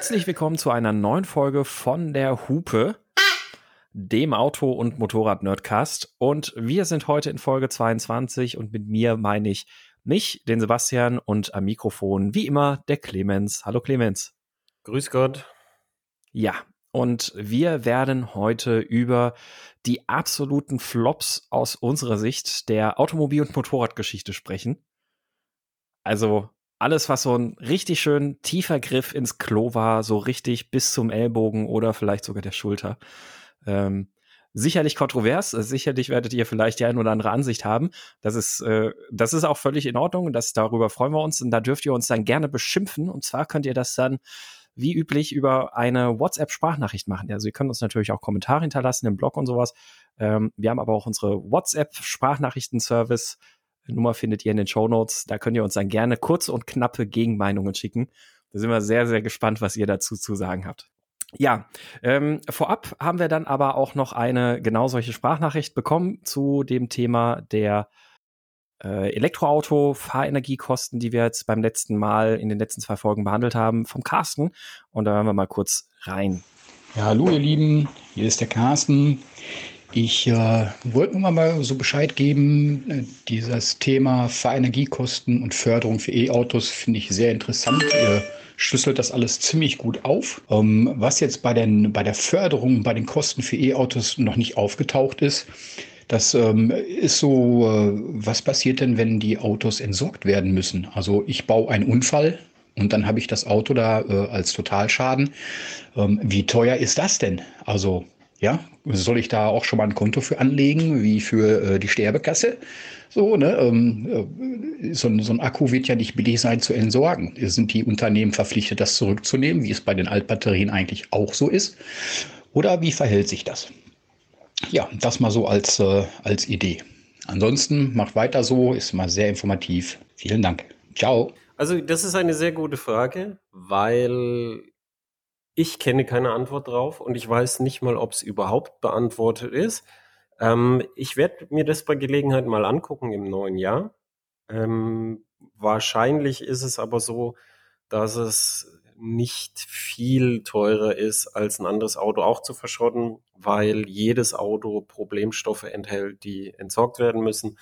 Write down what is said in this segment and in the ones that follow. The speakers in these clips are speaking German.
Herzlich willkommen zu einer neuen Folge von der Hupe, dem Auto- und Motorrad-Nerdcast. Und wir sind heute in Folge 22 und mit mir meine ich mich, den Sebastian und am Mikrofon wie immer der Clemens. Hallo Clemens. Grüß Gott. Ja, und wir werden heute über die absoluten Flops aus unserer Sicht der Automobil- und Motorradgeschichte sprechen. Also alles, was so ein richtig schön tiefer Griff ins Klo war, so richtig bis zum Ellbogen oder vielleicht sogar der Schulter. Ähm, sicherlich kontrovers, sicherlich werdet ihr vielleicht die ein oder andere Ansicht haben. Das ist, äh, das ist auch völlig in Ordnung. Das, darüber freuen wir uns und da dürft ihr uns dann gerne beschimpfen. Und zwar könnt ihr das dann wie üblich über eine WhatsApp-Sprachnachricht machen. Also ihr könnt uns natürlich auch Kommentare hinterlassen im Blog und sowas. Ähm, wir haben aber auch unsere WhatsApp-Sprachnachrichten-Service Nummer findet ihr in den Show Notes. Da könnt ihr uns dann gerne kurze und knappe Gegenmeinungen schicken. Da sind wir sehr, sehr gespannt, was ihr dazu zu sagen habt. Ja, ähm, vorab haben wir dann aber auch noch eine genau solche Sprachnachricht bekommen zu dem Thema der äh, Elektroauto, Fahrenergiekosten, die wir jetzt beim letzten Mal in den letzten zwei Folgen behandelt haben, vom Carsten. Und da hören wir mal kurz rein. Ja, hallo ihr Lieben, hier ist der Carsten. Ich äh, wollte nur mal so Bescheid geben, äh, dieses Thema Fahrenergiekosten und Förderung für E-Autos finde ich sehr interessant. Ihr schlüsselt das alles ziemlich gut auf. Ähm, was jetzt bei, den, bei der Förderung, bei den Kosten für E-Autos noch nicht aufgetaucht ist, das ähm, ist so, äh, was passiert denn, wenn die Autos entsorgt werden müssen? Also ich baue einen Unfall, und dann habe ich das Auto da äh, als Totalschaden. Ähm, wie teuer ist das denn? Also ja, soll ich da auch schon mal ein Konto für anlegen, wie für äh, die Sterbekasse? So, ne? Ähm, äh, so, so, ein Akku wird ja nicht billig sein zu entsorgen. Sind die Unternehmen verpflichtet, das zurückzunehmen, wie es bei den Altbatterien eigentlich auch so ist? Oder wie verhält sich das? Ja, das mal so als, äh, als Idee. Ansonsten macht weiter so, ist mal sehr informativ. Vielen Dank. Ciao. Also, das ist eine sehr gute Frage, weil ich kenne keine Antwort drauf und ich weiß nicht mal, ob es überhaupt beantwortet ist. Ähm, ich werde mir das bei Gelegenheit mal angucken im neuen Jahr. Ähm, wahrscheinlich ist es aber so, dass es nicht viel teurer ist, als ein anderes Auto auch zu verschrotten, weil jedes Auto Problemstoffe enthält, die entsorgt werden müssen,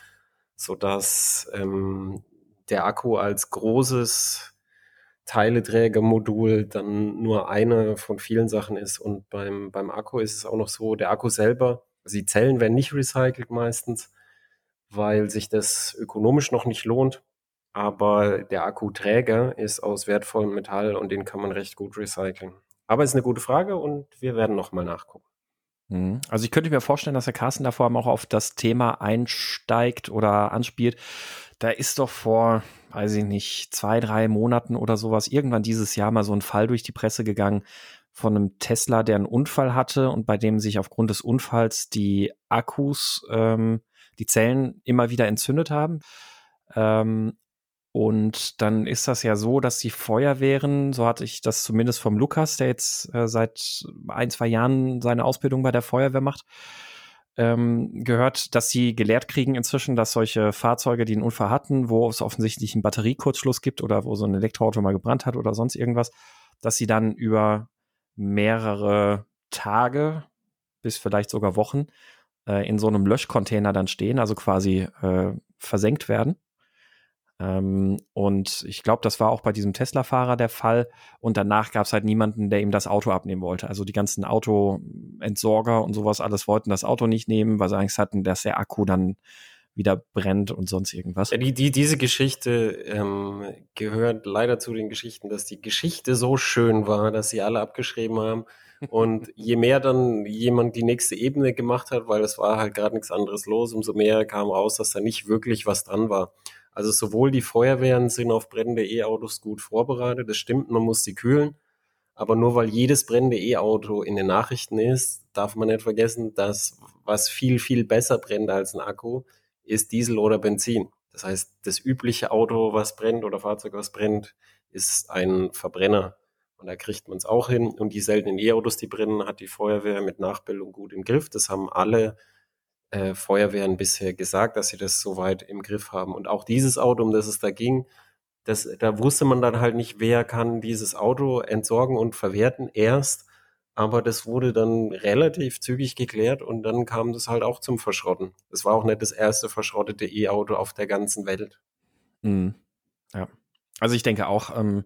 sodass ähm, der Akku als großes Teileträgermodul dann nur eine von vielen Sachen ist. Und beim, beim Akku ist es auch noch so, der Akku selber, also die Zellen werden nicht recycelt meistens, weil sich das ökonomisch noch nicht lohnt. Aber der Akkuträger ist aus wertvollem Metall und den kann man recht gut recyceln. Aber es ist eine gute Frage und wir werden nochmal nachgucken. Mhm. Also ich könnte mir vorstellen, dass der Carsten da vor allem auch auf das Thema einsteigt oder anspielt. Da ist doch vor, weiß ich nicht, zwei, drei Monaten oder sowas, irgendwann dieses Jahr mal so ein Fall durch die Presse gegangen von einem Tesla, der einen Unfall hatte und bei dem sich aufgrund des Unfalls die Akkus, ähm, die Zellen immer wieder entzündet haben. Ähm, und dann ist das ja so, dass die Feuerwehren, so hatte ich das zumindest vom Lukas, der jetzt äh, seit ein, zwei Jahren seine Ausbildung bei der Feuerwehr macht, ähm, gehört, dass sie gelehrt kriegen inzwischen, dass solche Fahrzeuge, die einen Unfall hatten, wo es offensichtlich einen Batteriekurzschluss gibt oder wo so ein Elektroauto mal gebrannt hat oder sonst irgendwas, dass sie dann über mehrere Tage bis vielleicht sogar Wochen äh, in so einem Löschcontainer dann stehen, also quasi äh, versenkt werden ähm, und ich glaube, das war auch bei diesem Tesla-Fahrer der Fall. Und danach gab es halt niemanden, der ihm das Auto abnehmen wollte. Also die ganzen Autoentsorger und sowas alles wollten das Auto nicht nehmen, weil sie Angst hatten, dass der Akku dann wieder brennt und sonst irgendwas. Die, die, diese Geschichte ähm, gehört leider zu den Geschichten, dass die Geschichte so schön war, dass sie alle abgeschrieben haben. Und je mehr dann jemand die nächste Ebene gemacht hat, weil es war halt gerade nichts anderes los, umso mehr kam raus, dass da nicht wirklich was dran war. Also sowohl die Feuerwehren sind auf brennende E-Autos gut vorbereitet, das stimmt, man muss sie kühlen. Aber nur weil jedes brennende E-Auto in den Nachrichten ist, darf man nicht vergessen, dass was viel, viel besser brennt als ein Akku, ist Diesel oder Benzin. Das heißt, das übliche Auto, was brennt oder Fahrzeug, was brennt, ist ein Verbrenner. Und da kriegt man es auch hin. Und die seltenen E-Autos, die brennen, hat die Feuerwehr mit Nachbildung gut im Griff. Das haben alle äh, Feuerwehren bisher gesagt, dass sie das soweit im Griff haben. Und auch dieses Auto, um das es da ging, das, da wusste man dann halt nicht, wer kann dieses Auto entsorgen und verwerten erst. Aber das wurde dann relativ zügig geklärt und dann kam das halt auch zum Verschrotten. Es war auch nicht das erste verschrottete E-Auto auf der ganzen Welt. Mhm. Ja. Also ich denke auch, ähm,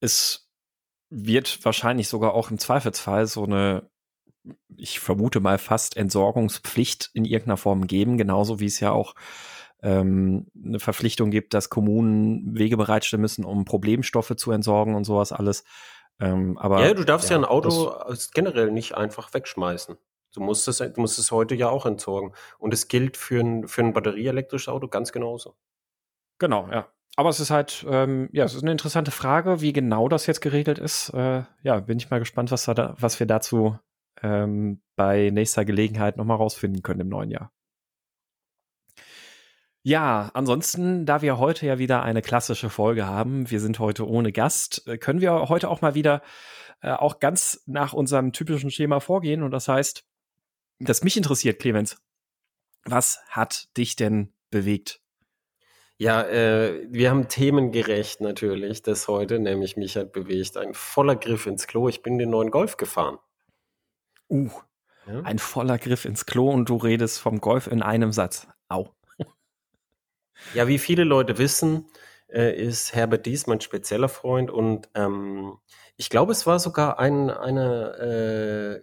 es wird wahrscheinlich sogar auch im Zweifelsfall so eine, ich vermute mal fast Entsorgungspflicht in irgendeiner Form geben, genauso wie es ja auch ähm, eine Verpflichtung gibt, dass Kommunen Wege bereitstellen müssen, um Problemstoffe zu entsorgen und sowas alles. Ähm, aber ja, du darfst ja, ja ein Auto generell nicht einfach wegschmeißen. Du musst, es, du musst es heute ja auch entsorgen. Und es gilt für ein, für ein batterieelektrisches Auto ganz genauso. Genau, ja. Aber es ist halt, ähm, ja, es ist eine interessante Frage, wie genau das jetzt geregelt ist. Äh, ja, bin ich mal gespannt, was, da, was wir dazu ähm, bei nächster Gelegenheit nochmal rausfinden können im neuen Jahr. Ja, ansonsten, da wir heute ja wieder eine klassische Folge haben, wir sind heute ohne Gast, äh, können wir heute auch mal wieder äh, auch ganz nach unserem typischen Schema vorgehen. Und das heißt, dass mich interessiert, Clemens, was hat dich denn bewegt? Ja, äh, wir haben themengerecht natürlich das heute, nämlich mich hat bewegt ein voller Griff ins Klo. Ich bin den neuen Golf gefahren. Uh, ja? ein voller Griff ins Klo und du redest vom Golf in einem Satz. Au. Ja, wie viele Leute wissen, äh, ist Herbert Dies mein spezieller Freund und ähm, ich glaube, es war sogar ein einer äh,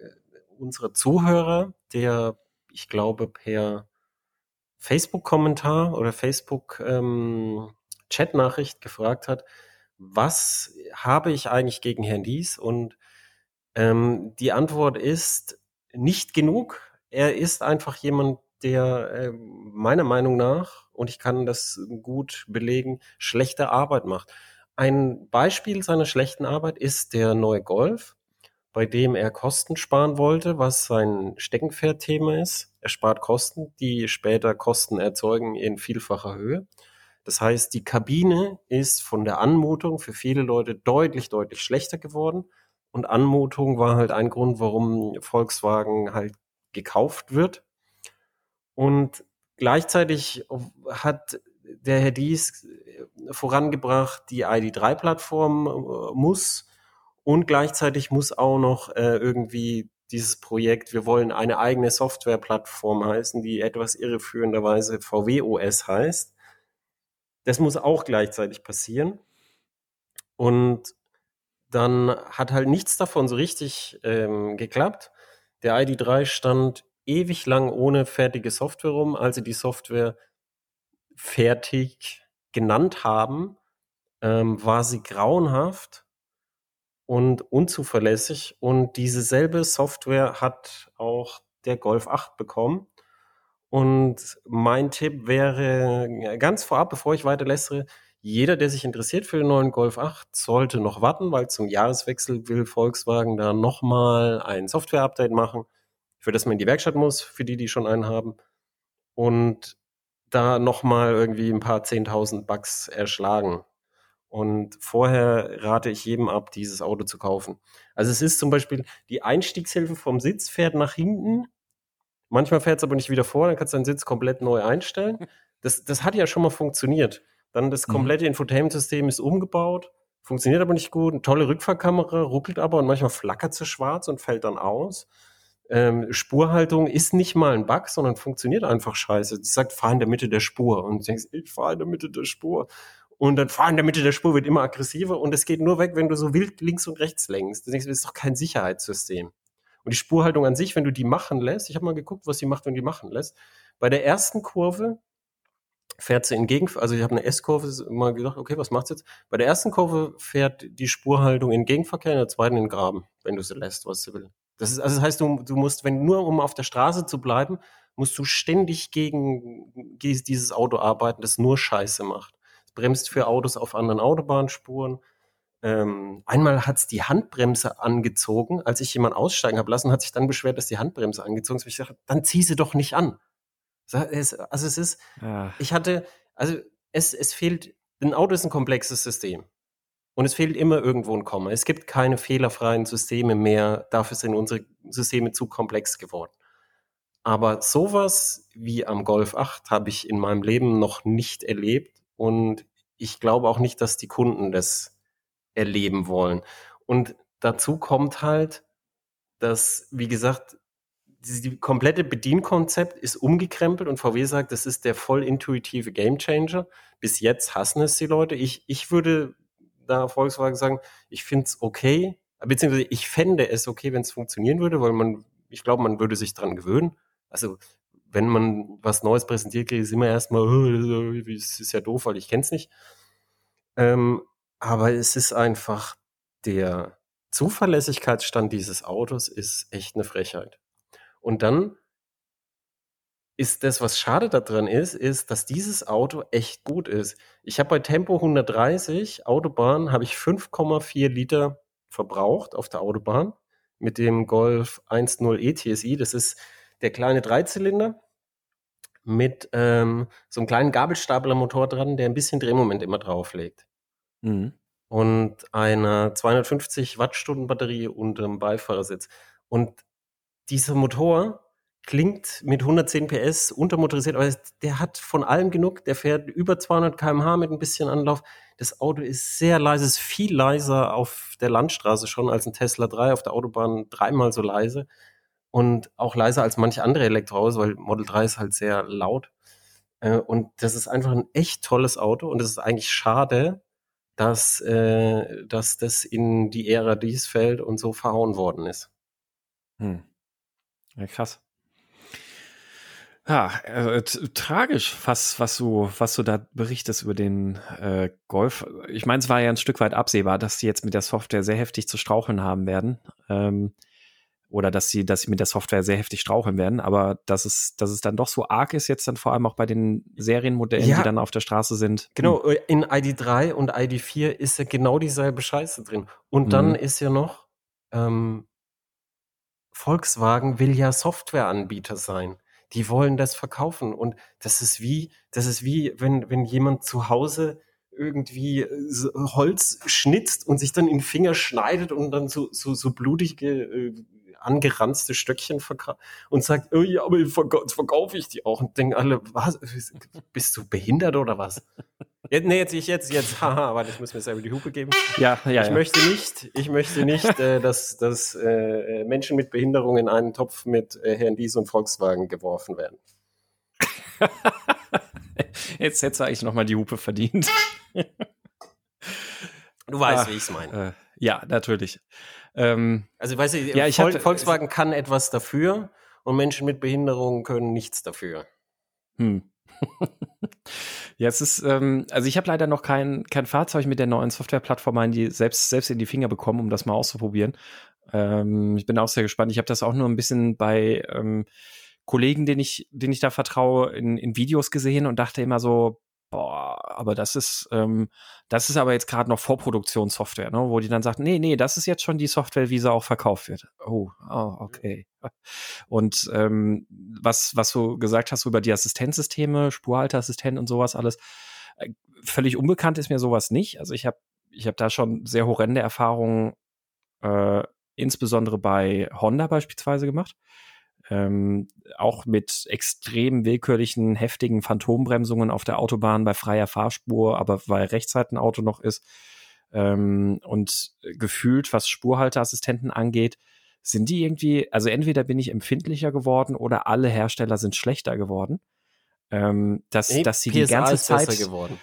unserer Zuhörer, der, ich glaube, per Facebook-Kommentar oder Facebook-Chat-Nachricht ähm, gefragt hat, was habe ich eigentlich gegen Herrn Dies? Und ähm, die Antwort ist nicht genug. Er ist einfach jemand, der äh, meiner Meinung nach, und ich kann das gut belegen, schlechte Arbeit macht. Ein Beispiel seiner schlechten Arbeit ist der neue Golf, bei dem er Kosten sparen wollte, was sein Steckenpferd-Thema ist. Er spart Kosten, die später Kosten erzeugen in vielfacher Höhe. Das heißt, die Kabine ist von der Anmutung für viele Leute deutlich, deutlich schlechter geworden. Und Anmutung war halt ein Grund, warum Volkswagen halt gekauft wird. Und gleichzeitig hat der Herr Dies vorangebracht, die ID3-Plattform äh, muss und gleichzeitig muss auch noch äh, irgendwie dieses Projekt, wir wollen eine eigene Softwareplattform heißen, die etwas irreführenderweise VW-OS heißt. Das muss auch gleichzeitig passieren. Und dann hat halt nichts davon so richtig ähm, geklappt. Der ID3 stand ewig lang ohne fertige Software rum. Als sie die Software fertig genannt haben, ähm, war sie grauenhaft und unzuverlässig. Und diese selbe Software hat auch der Golf 8 bekommen. Und mein Tipp wäre ganz vorab, bevor ich weiter lästere, jeder, der sich interessiert für den neuen Golf 8, sollte noch warten, weil zum Jahreswechsel will Volkswagen da nochmal ein Software-Update machen für das man in die Werkstatt muss, für die, die schon einen haben. Und da nochmal irgendwie ein paar 10.000 Bucks erschlagen. Und vorher rate ich jedem ab, dieses Auto zu kaufen. Also es ist zum Beispiel die Einstiegshilfe vom Sitz fährt nach hinten. Manchmal fährt es aber nicht wieder vor, dann kannst du deinen Sitz komplett neu einstellen. Das, das hat ja schon mal funktioniert. Dann das mhm. komplette Infotainment-System ist umgebaut, funktioniert aber nicht gut. Eine tolle Rückfahrkamera, ruckelt aber und manchmal flackert sie schwarz und fällt dann aus ähm, Spurhaltung ist nicht mal ein Bug, sondern funktioniert einfach scheiße. Sie sagt, fahr in der Mitte der Spur. Und du denkst, ich fahre in der Mitte der Spur. Und dann fahr in der Mitte der Spur wird immer aggressiver und es geht nur weg, wenn du so wild links und rechts lenkst. Du denkst, das ist doch kein Sicherheitssystem. Und die Spurhaltung an sich, wenn du die machen lässt, ich habe mal geguckt, was sie macht, wenn die machen lässt. Bei der ersten Kurve fährt sie in Gegen, also ich habe eine S-Kurve mal gedacht, okay, was macht's jetzt? Bei der ersten Kurve fährt die Spurhaltung in Gegenverkehr, in der zweiten in Graben, wenn du sie lässt, was sie will. Das ist, also das heißt, du, du musst, wenn nur um auf der Straße zu bleiben, musst du ständig gegen dieses Auto arbeiten, das nur Scheiße macht. Es bremst für Autos auf anderen Autobahnspuren. Ähm, einmal hat's die Handbremse angezogen, als ich jemanden aussteigen habe lassen, hat sich dann beschwert, dass die Handbremse angezogen ist. Ich sage, dann zieh sie doch nicht an. Also es ist, ja. ich hatte, also es, es fehlt, ein Auto ist ein komplexes System. Und es fehlt immer irgendwo ein Komma. Es gibt keine fehlerfreien Systeme mehr. Dafür sind unsere Systeme zu komplex geworden. Aber sowas wie am Golf 8 habe ich in meinem Leben noch nicht erlebt. Und ich glaube auch nicht, dass die Kunden das erleben wollen. Und dazu kommt halt, dass, wie gesagt, die, die komplette Bedienkonzept ist umgekrempelt und VW sagt, das ist der voll intuitive Gamechanger. Bis jetzt hassen es die Leute. Ich, ich würde da Volkswagen sagen, ich finde es okay, beziehungsweise ich fände es okay, wenn es funktionieren würde, weil man, ich glaube, man würde sich dran gewöhnen. Also wenn man was Neues präsentiert kriegt, ist immer erstmal, das ist ja doof, weil ich kenne es nicht. Ähm, aber es ist einfach der Zuverlässigkeitsstand dieses Autos ist echt eine Frechheit. Und dann ist das, was schade daran ist, ist, dass dieses Auto echt gut ist. Ich habe bei Tempo 130 Autobahn habe ich 5,4 Liter verbraucht auf der Autobahn mit dem Golf 1.0 ETSI. Das ist der kleine Dreizylinder mit ähm, so einem kleinen Gabelstaplermotor dran, der ein bisschen Drehmoment immer drauflegt. Mhm. Und einer 250 Wattstunden Batterie unterm Beifahrersitz. Und dieser Motor klingt mit 110 PS untermotorisiert, aber der hat von allem genug. Der fährt über 200 km/h mit ein bisschen Anlauf. Das Auto ist sehr leise, ist viel leiser auf der Landstraße schon als ein Tesla 3, auf der Autobahn dreimal so leise und auch leiser als manche andere Elektroautos, weil Model 3 ist halt sehr laut. Äh, und das ist einfach ein echt tolles Auto und es ist eigentlich schade, dass, äh, dass das in die Ära dies fällt und so verhauen worden ist. Hm. Ja, krass. Ja, äh, tragisch, was, was du, was du da berichtest über den äh, Golf. Ich meine, es war ja ein Stück weit absehbar, dass die jetzt mit der Software sehr heftig zu straucheln haben werden. Ähm, oder dass sie, dass sie mit der Software sehr heftig straucheln werden, aber dass es, dass es dann doch so arg ist, jetzt dann vor allem auch bei den Serienmodellen, ja, die dann auf der Straße sind. Genau, hm. in ID3 und ID4 ist ja genau dieselbe Scheiße drin. Und mhm. dann ist ja noch, ähm, Volkswagen will ja Softwareanbieter sein. Die wollen das verkaufen. Und das ist wie, das ist wie, wenn, wenn jemand zu Hause irgendwie Holz schnitzt und sich dann in den Finger schneidet und dann so, so, so blutige äh, angeranzte Stöckchen verkauft und sagt, oh ja, aber verkaufe ich die auch. Und denken alle, was? Bist du behindert oder was? Jetzt, nee, jetzt, ich jetzt, jetzt, haha, warte, ich muss mir selber die Hupe geben. Ja, ja. Ich ja. möchte nicht, ich möchte nicht, äh, dass, dass äh, Menschen mit Behinderung in einen Topf mit äh, Herrn Dies und Volkswagen geworfen werden. jetzt hättest du eigentlich nochmal die Hupe verdient. du weißt, ah, wie ich es meine. Äh, ja, natürlich. Ähm, also weißt du, ja, ich Vol hab, Volkswagen kann etwas dafür und Menschen mit Behinderungen können nichts dafür. Hm. Ja, es ist, ähm, also ich habe leider noch kein, kein Fahrzeug mit der neuen Softwareplattform die selbst, selbst in die Finger bekommen, um das mal auszuprobieren. Ähm, ich bin auch sehr gespannt. Ich habe das auch nur ein bisschen bei ähm, Kollegen, denen ich, denen ich da vertraue, in, in Videos gesehen und dachte immer so, boah, aber das ist, ähm, das ist aber jetzt gerade noch Vorproduktionssoftware, ne? wo die dann sagt, nee, nee, das ist jetzt schon die Software, wie sie auch verkauft wird. Oh, oh okay. Und ähm, was, was du gesagt hast über die Assistenzsysteme, Spurhalteassistent und sowas alles, äh, völlig unbekannt ist mir sowas nicht. Also ich habe ich hab da schon sehr horrende Erfahrungen, äh, insbesondere bei Honda beispielsweise gemacht ähm, auch mit extrem willkürlichen, heftigen Phantombremsungen auf der Autobahn bei freier Fahrspur, aber weil Rechtsseitenauto noch ist. Ähm, und gefühlt, was Spurhalteassistenten angeht, sind die irgendwie, also entweder bin ich empfindlicher geworden oder alle Hersteller sind schlechter geworden. Ähm, dass, nee, dass sie PSA die ganze Zeit geworden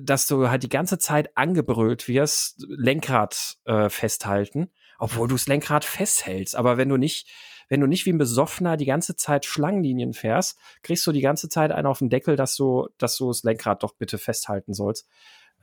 dass du halt die ganze Zeit angebrüllt wirst, Lenkrad äh, festhalten, obwohl du das Lenkrad festhältst. Aber wenn du nicht wenn du nicht wie ein Besoffener die ganze Zeit Schlangenlinien fährst, kriegst du die ganze Zeit einen auf den Deckel, dass du, dass du das Lenkrad doch bitte festhalten sollst.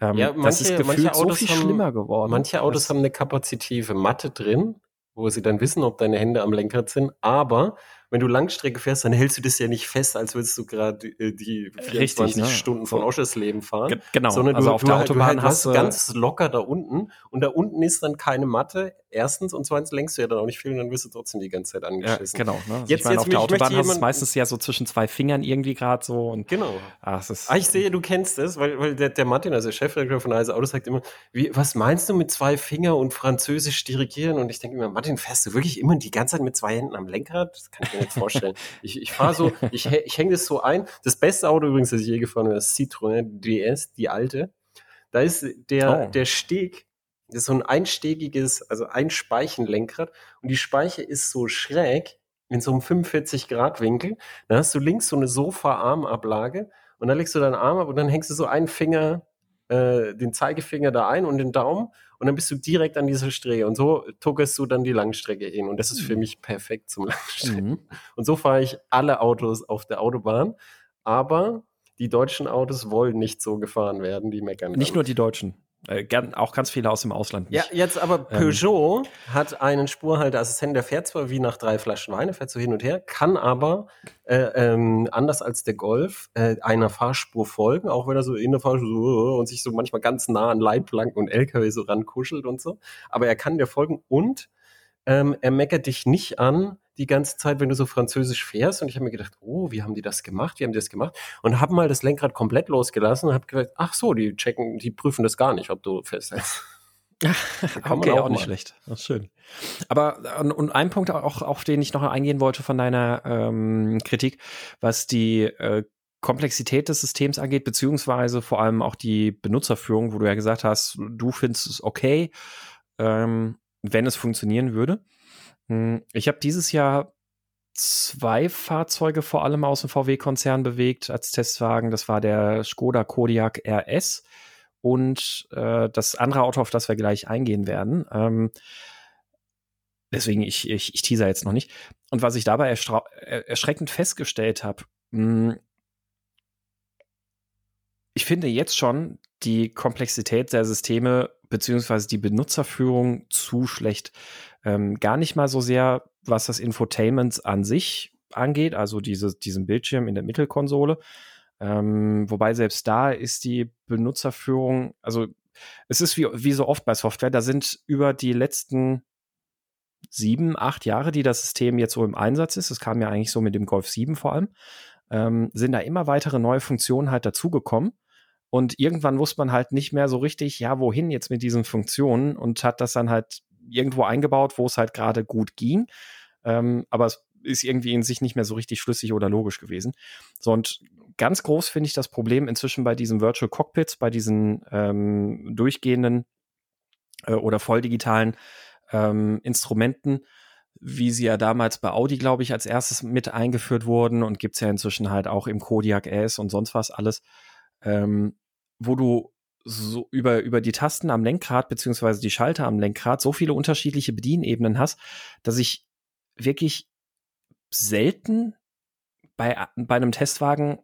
Ähm, ja, manche, das ist gefühlt so viel haben, schlimmer geworden. Manche Autos haben eine kapazitive Matte drin, wo sie dann wissen, ob deine Hände am Lenkrad sind, aber wenn du Langstrecke fährst, dann hältst du das ja nicht fest, als würdest du gerade äh, die 24 Richtig, ne? Stunden von Oschersleben fahren. Ge genau. Sondern also du, auf du, der Autobahn du, hast du ganz locker da unten und da unten ist dann keine Matte. Erstens und zweitens lenkst du ja dann auch nicht viel und dann wirst du trotzdem die ganze Zeit angeschissen. Ja, genau. Ne? Also jetzt, ich meine, auf der Autobahn hast du es meistens ja so zwischen zwei Fingern irgendwie gerade so. Und, genau. Ach, ist, ah, ich sehe, du kennst es, weil, weil der, der Martin, also der Chefredakteur von Eise Auto, sagt immer, wie, was meinst du mit zwei Finger und französisch dirigieren? Und ich denke immer, Martin, fährst du wirklich immer die ganze Zeit mit zwei Händen am Lenkrad? Das kann ich mir nicht vorstellen. ich ich fahre so, ich, ich hänge das so ein. Das beste Auto übrigens, das ich je gefahren habe, ist Citroën DS, die alte. Da ist der, oh. der Steg, das ist so ein einstegiges, also ein Speichenlenkrad und die Speiche ist so schräg in so einem 45 Grad Winkel. Da hast du links so eine Sofa-Armablage und dann legst du deinen Arm ab und dann hängst du so einen Finger äh, den Zeigefinger da ein und den Daumen und dann bist du direkt an dieser Strecke und so tuckerst du dann die Langstrecke hin und das ist für mhm. mich perfekt zum Langstrecken. Mhm. Und so fahre ich alle Autos auf der Autobahn, aber die deutschen Autos wollen nicht so gefahren werden, die meckern. Nicht dann. nur die deutschen. Äh, gern, auch ganz viele aus dem Ausland. Nicht. Ja, jetzt aber ähm, Peugeot ähm, hat einen Spurhalteassistenten, der fährt zwar wie nach drei Flaschen Wein, fährt so hin und her, kann aber äh, ähm, anders als der Golf äh, einer Fahrspur folgen, auch wenn er so in der Fahrspur so, und sich so manchmal ganz nah an Leitplanken und LKW so rankuschelt und so. Aber er kann dir folgen und ähm, er meckert dich nicht an, die ganze Zeit, wenn du so französisch fährst. Und ich habe mir gedacht, oh, wie haben die das gemacht? Wie haben die das gemacht? Und habe mal das Lenkrad komplett losgelassen und habe gedacht, ach so, die checken, die prüfen das gar nicht, ob du festhältst. okay, auch, auch nicht schlecht. Das ist schön. Aber und ein Punkt auch, auf den ich noch eingehen wollte von deiner ähm, Kritik, was die äh, Komplexität des Systems angeht, beziehungsweise vor allem auch die Benutzerführung, wo du ja gesagt hast, du findest es okay, ähm, wenn es funktionieren würde. Hm, ich habe dieses Jahr zwei Fahrzeuge vor allem aus dem VW-Konzern bewegt als Testwagen. Das war der Skoda Kodiaq RS und äh, das andere Auto, auf das wir gleich eingehen werden. Ähm, deswegen, ich, ich, ich teaser jetzt noch nicht. Und was ich dabei erschreckend festgestellt habe, hm, ich finde jetzt schon die Komplexität der Systeme beziehungsweise die Benutzerführung zu schlecht. Ähm, gar nicht mal so sehr, was das Infotainment an sich angeht, also diese, diesen Bildschirm in der Mittelkonsole. Ähm, wobei selbst da ist die Benutzerführung, also es ist wie, wie so oft bei Software, da sind über die letzten sieben, acht Jahre, die das System jetzt so im Einsatz ist, das kam ja eigentlich so mit dem Golf 7 vor allem, ähm, sind da immer weitere neue Funktionen halt dazugekommen. Und irgendwann wusste man halt nicht mehr so richtig, ja, wohin jetzt mit diesen Funktionen und hat das dann halt irgendwo eingebaut, wo es halt gerade gut ging. Ähm, aber es ist irgendwie in sich nicht mehr so richtig schlüssig oder logisch gewesen. So, und ganz groß finde ich das Problem inzwischen bei diesen Virtual Cockpits, bei diesen ähm, durchgehenden äh, oder volldigitalen ähm, Instrumenten, wie sie ja damals bei Audi, glaube ich, als erstes mit eingeführt wurden und gibt es ja inzwischen halt auch im Kodiak S und sonst was alles, ähm, wo du so über, über die Tasten am Lenkrad beziehungsweise die Schalter am Lenkrad so viele unterschiedliche Bedienebenen hast, dass ich wirklich selten bei, bei einem Testwagen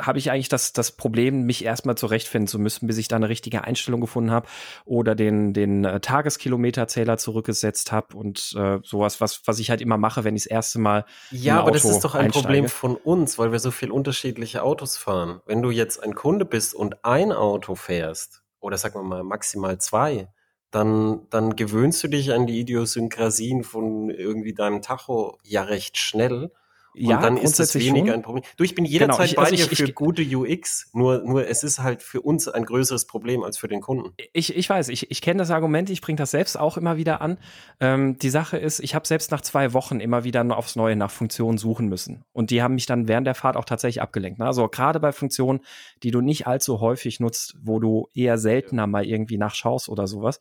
habe ich eigentlich das, das Problem, mich erstmal zurechtfinden zu müssen, bis ich da eine richtige Einstellung gefunden habe oder den, den äh, Tageskilometerzähler zurückgesetzt habe und äh, sowas, was, was ich halt immer mache, wenn ich das erste Mal. Ja, aber Auto das ist doch ein einsteige. Problem von uns, weil wir so viel unterschiedliche Autos fahren. Wenn du jetzt ein Kunde bist und ein Auto fährst, oder sagen wir mal maximal zwei, dann, dann gewöhnst du dich an die Idiosynkrasien von irgendwie deinem Tacho ja recht schnell ja, dann ist das weniger schon. ein Problem. Du, ich bin jederzeit genau, ich, bei also dir ich, für ich, gute UX, nur, nur es ist halt für uns ein größeres Problem als für den Kunden. Ich, ich weiß, ich, ich kenne das Argument, ich bringe das selbst auch immer wieder an. Ähm, die Sache ist, ich habe selbst nach zwei Wochen immer wieder aufs Neue nach Funktionen suchen müssen. Und die haben mich dann während der Fahrt auch tatsächlich abgelenkt. Ne? Also gerade bei Funktionen, die du nicht allzu häufig nutzt, wo du eher seltener mal irgendwie nachschaust oder sowas,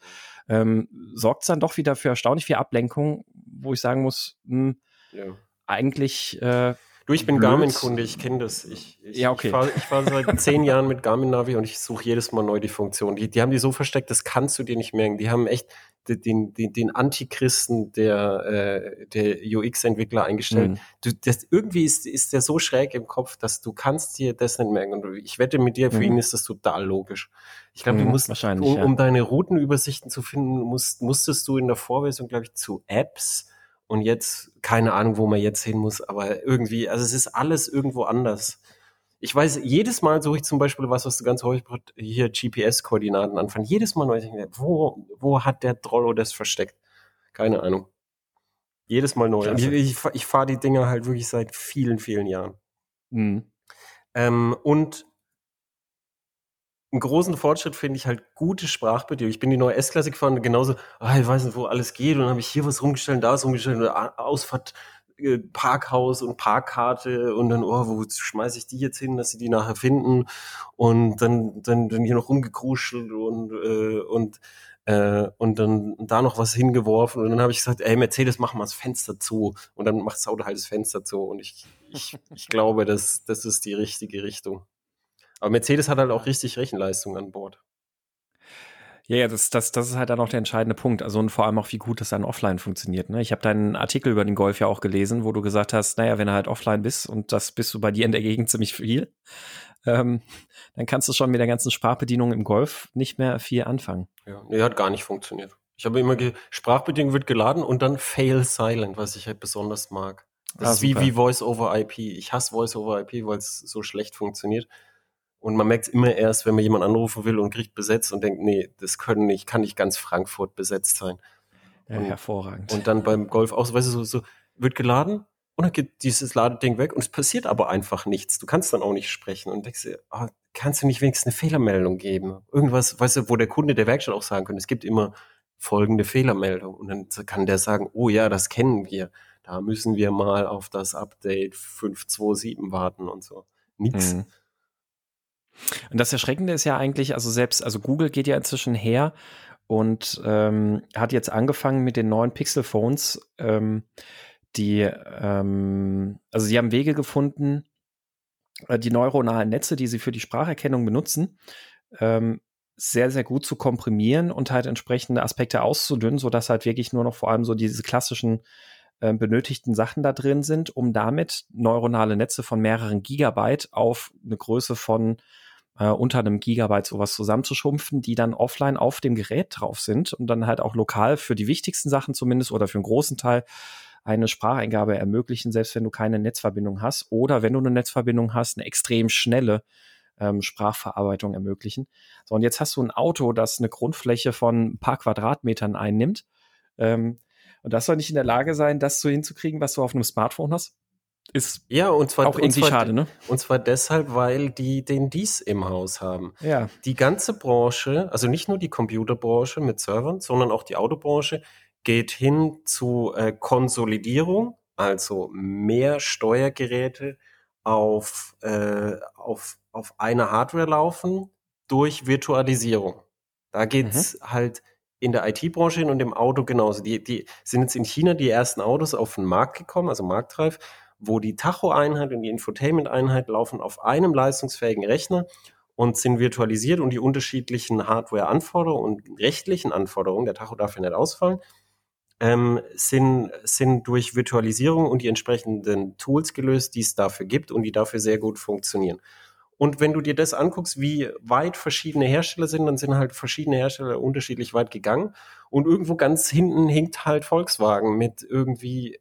ähm, sorgt es dann doch wieder für erstaunlich viel Ablenkung, wo ich sagen muss, mh, hm, ja eigentlich. Äh, du, ich bin Garmin-Kunde, ich kenne das. Ich, ich, ja, okay. Ich fahre fahr seit zehn Jahren mit Garmin-Navi und ich suche jedes Mal neu die Funktion. Die, die haben die so versteckt, das kannst du dir nicht merken. Die haben echt den, den, den Antichristen der, äh, der UX-Entwickler eingestellt. Mhm. Du, das, irgendwie ist, ist der so schräg im Kopf, dass du kannst dir das nicht merken. Und ich wette mit dir, für mhm. ihn ist das total logisch. Ich glaube, mhm, du musst, um, ja. um deine Routenübersichten zu finden, musst, musstest du in der Vorversion, glaube ich, zu Apps und jetzt, keine Ahnung, wo man jetzt hin muss, aber irgendwie, also es ist alles irgendwo anders. Ich weiß, jedes Mal suche ich zum Beispiel was, was du ganz häufig hier GPS-Koordinaten anfangen. Jedes Mal neu, wo, wo hat der Trollo das versteckt? Keine Ahnung. Jedes Mal neu. Ich, ich, ich fahre die Dinger halt wirklich seit vielen, vielen Jahren. Mhm. Ähm, und einen großen Fortschritt finde ich halt gute Sprachbedienung. Ich bin die neue S-Klasse gefahren, genauso, ah, ich weiß nicht, wo alles geht, und dann habe ich hier was rumgestellt, da was rumgestellt, Ausfahrt äh, Parkhaus und Parkkarte. Und dann, oh, wo schmeiße ich die jetzt hin, dass sie die nachher finden? Und dann, dann, dann hier noch rumgekruschelt und, äh, und äh, und dann da noch was hingeworfen. Und dann habe ich gesagt, ey Mercedes, mach mal das Fenster zu. Und dann macht das Auto halt das Fenster zu. Und ich, ich, ich glaube, das, das ist die richtige Richtung. Aber Mercedes hat halt auch richtig Rechenleistung an Bord. Ja, ja, das, das, das ist halt dann auch der entscheidende Punkt. Also und vor allem auch, wie gut das dann offline funktioniert. Ne? Ich habe deinen Artikel über den Golf ja auch gelesen, wo du gesagt hast, naja, wenn du halt offline bist und das bist du bei dir in der Gegend ziemlich viel, ähm, dann kannst du schon mit der ganzen Sprachbedienung im Golf nicht mehr viel anfangen. Ja, nee, hat gar nicht funktioniert. Ich habe immer Sprachbedienung wird geladen und dann Fail Silent, was ich halt besonders mag. Das ah, ist wie, wie Voice over IP. Ich hasse Voice over IP, weil es so schlecht funktioniert. Und man merkt es immer erst, wenn man jemanden anrufen will und kriegt besetzt und denkt, nee, das können nicht, kann nicht ganz Frankfurt besetzt sein. Ja, und, hervorragend. Und dann beim Golf auch so, weißt du, so, so wird geladen und dann geht dieses Ladeding weg und es passiert aber einfach nichts. Du kannst dann auch nicht sprechen und denkst dir, oh, kannst du nicht wenigstens eine Fehlermeldung geben? Irgendwas, weißt du, wo der Kunde der Werkstatt auch sagen könnte, es gibt immer folgende Fehlermeldung. Und dann kann der sagen, oh ja, das kennen wir. Da müssen wir mal auf das Update 527 warten und so. Nix. Mhm. Und das Erschreckende ist ja eigentlich, also selbst, also Google geht ja inzwischen her und ähm, hat jetzt angefangen mit den neuen Pixel-Phones, ähm, die, ähm, also sie haben Wege gefunden, äh, die neuronalen Netze, die sie für die Spracherkennung benutzen, ähm, sehr, sehr gut zu komprimieren und halt entsprechende Aspekte auszudünnen, sodass halt wirklich nur noch vor allem so diese klassischen äh, benötigten Sachen da drin sind, um damit neuronale Netze von mehreren Gigabyte auf eine Größe von äh, unter einem Gigabyte sowas zusammenzuschrumpfen, die dann offline auf dem Gerät drauf sind und dann halt auch lokal für die wichtigsten Sachen zumindest oder für einen großen Teil eine Spracheingabe ermöglichen, selbst wenn du keine Netzverbindung hast oder wenn du eine Netzverbindung hast, eine extrem schnelle ähm, Sprachverarbeitung ermöglichen. So, und jetzt hast du ein Auto, das eine Grundfläche von ein paar Quadratmetern einnimmt. Ähm, und das soll nicht in der Lage sein, das so hinzukriegen, was du auf einem Smartphone hast ist ja und zwar auch irgendwie schade, ne? Und zwar deshalb, weil die den dies im Haus haben. Ja. Die ganze Branche, also nicht nur die Computerbranche mit Servern, sondern auch die Autobranche geht hin zu äh, Konsolidierung, also mehr Steuergeräte auf, äh, auf, auf einer Hardware laufen durch Virtualisierung. Da geht's mhm. halt in der IT-Branche hin und im Auto genauso. Die, die sind jetzt in China die ersten Autos auf den Markt gekommen, also marktreif, wo die Tacho-Einheit und die Infotainment-Einheit laufen auf einem leistungsfähigen Rechner und sind virtualisiert und die unterschiedlichen Hardware-Anforderungen und rechtlichen Anforderungen, der Tacho darf ja nicht ausfallen, ähm, sind, sind durch Virtualisierung und die entsprechenden Tools gelöst, die es dafür gibt und die dafür sehr gut funktionieren. Und wenn du dir das anguckst, wie weit verschiedene Hersteller sind, dann sind halt verschiedene Hersteller unterschiedlich weit gegangen. Und irgendwo ganz hinten hinkt halt Volkswagen mit irgendwie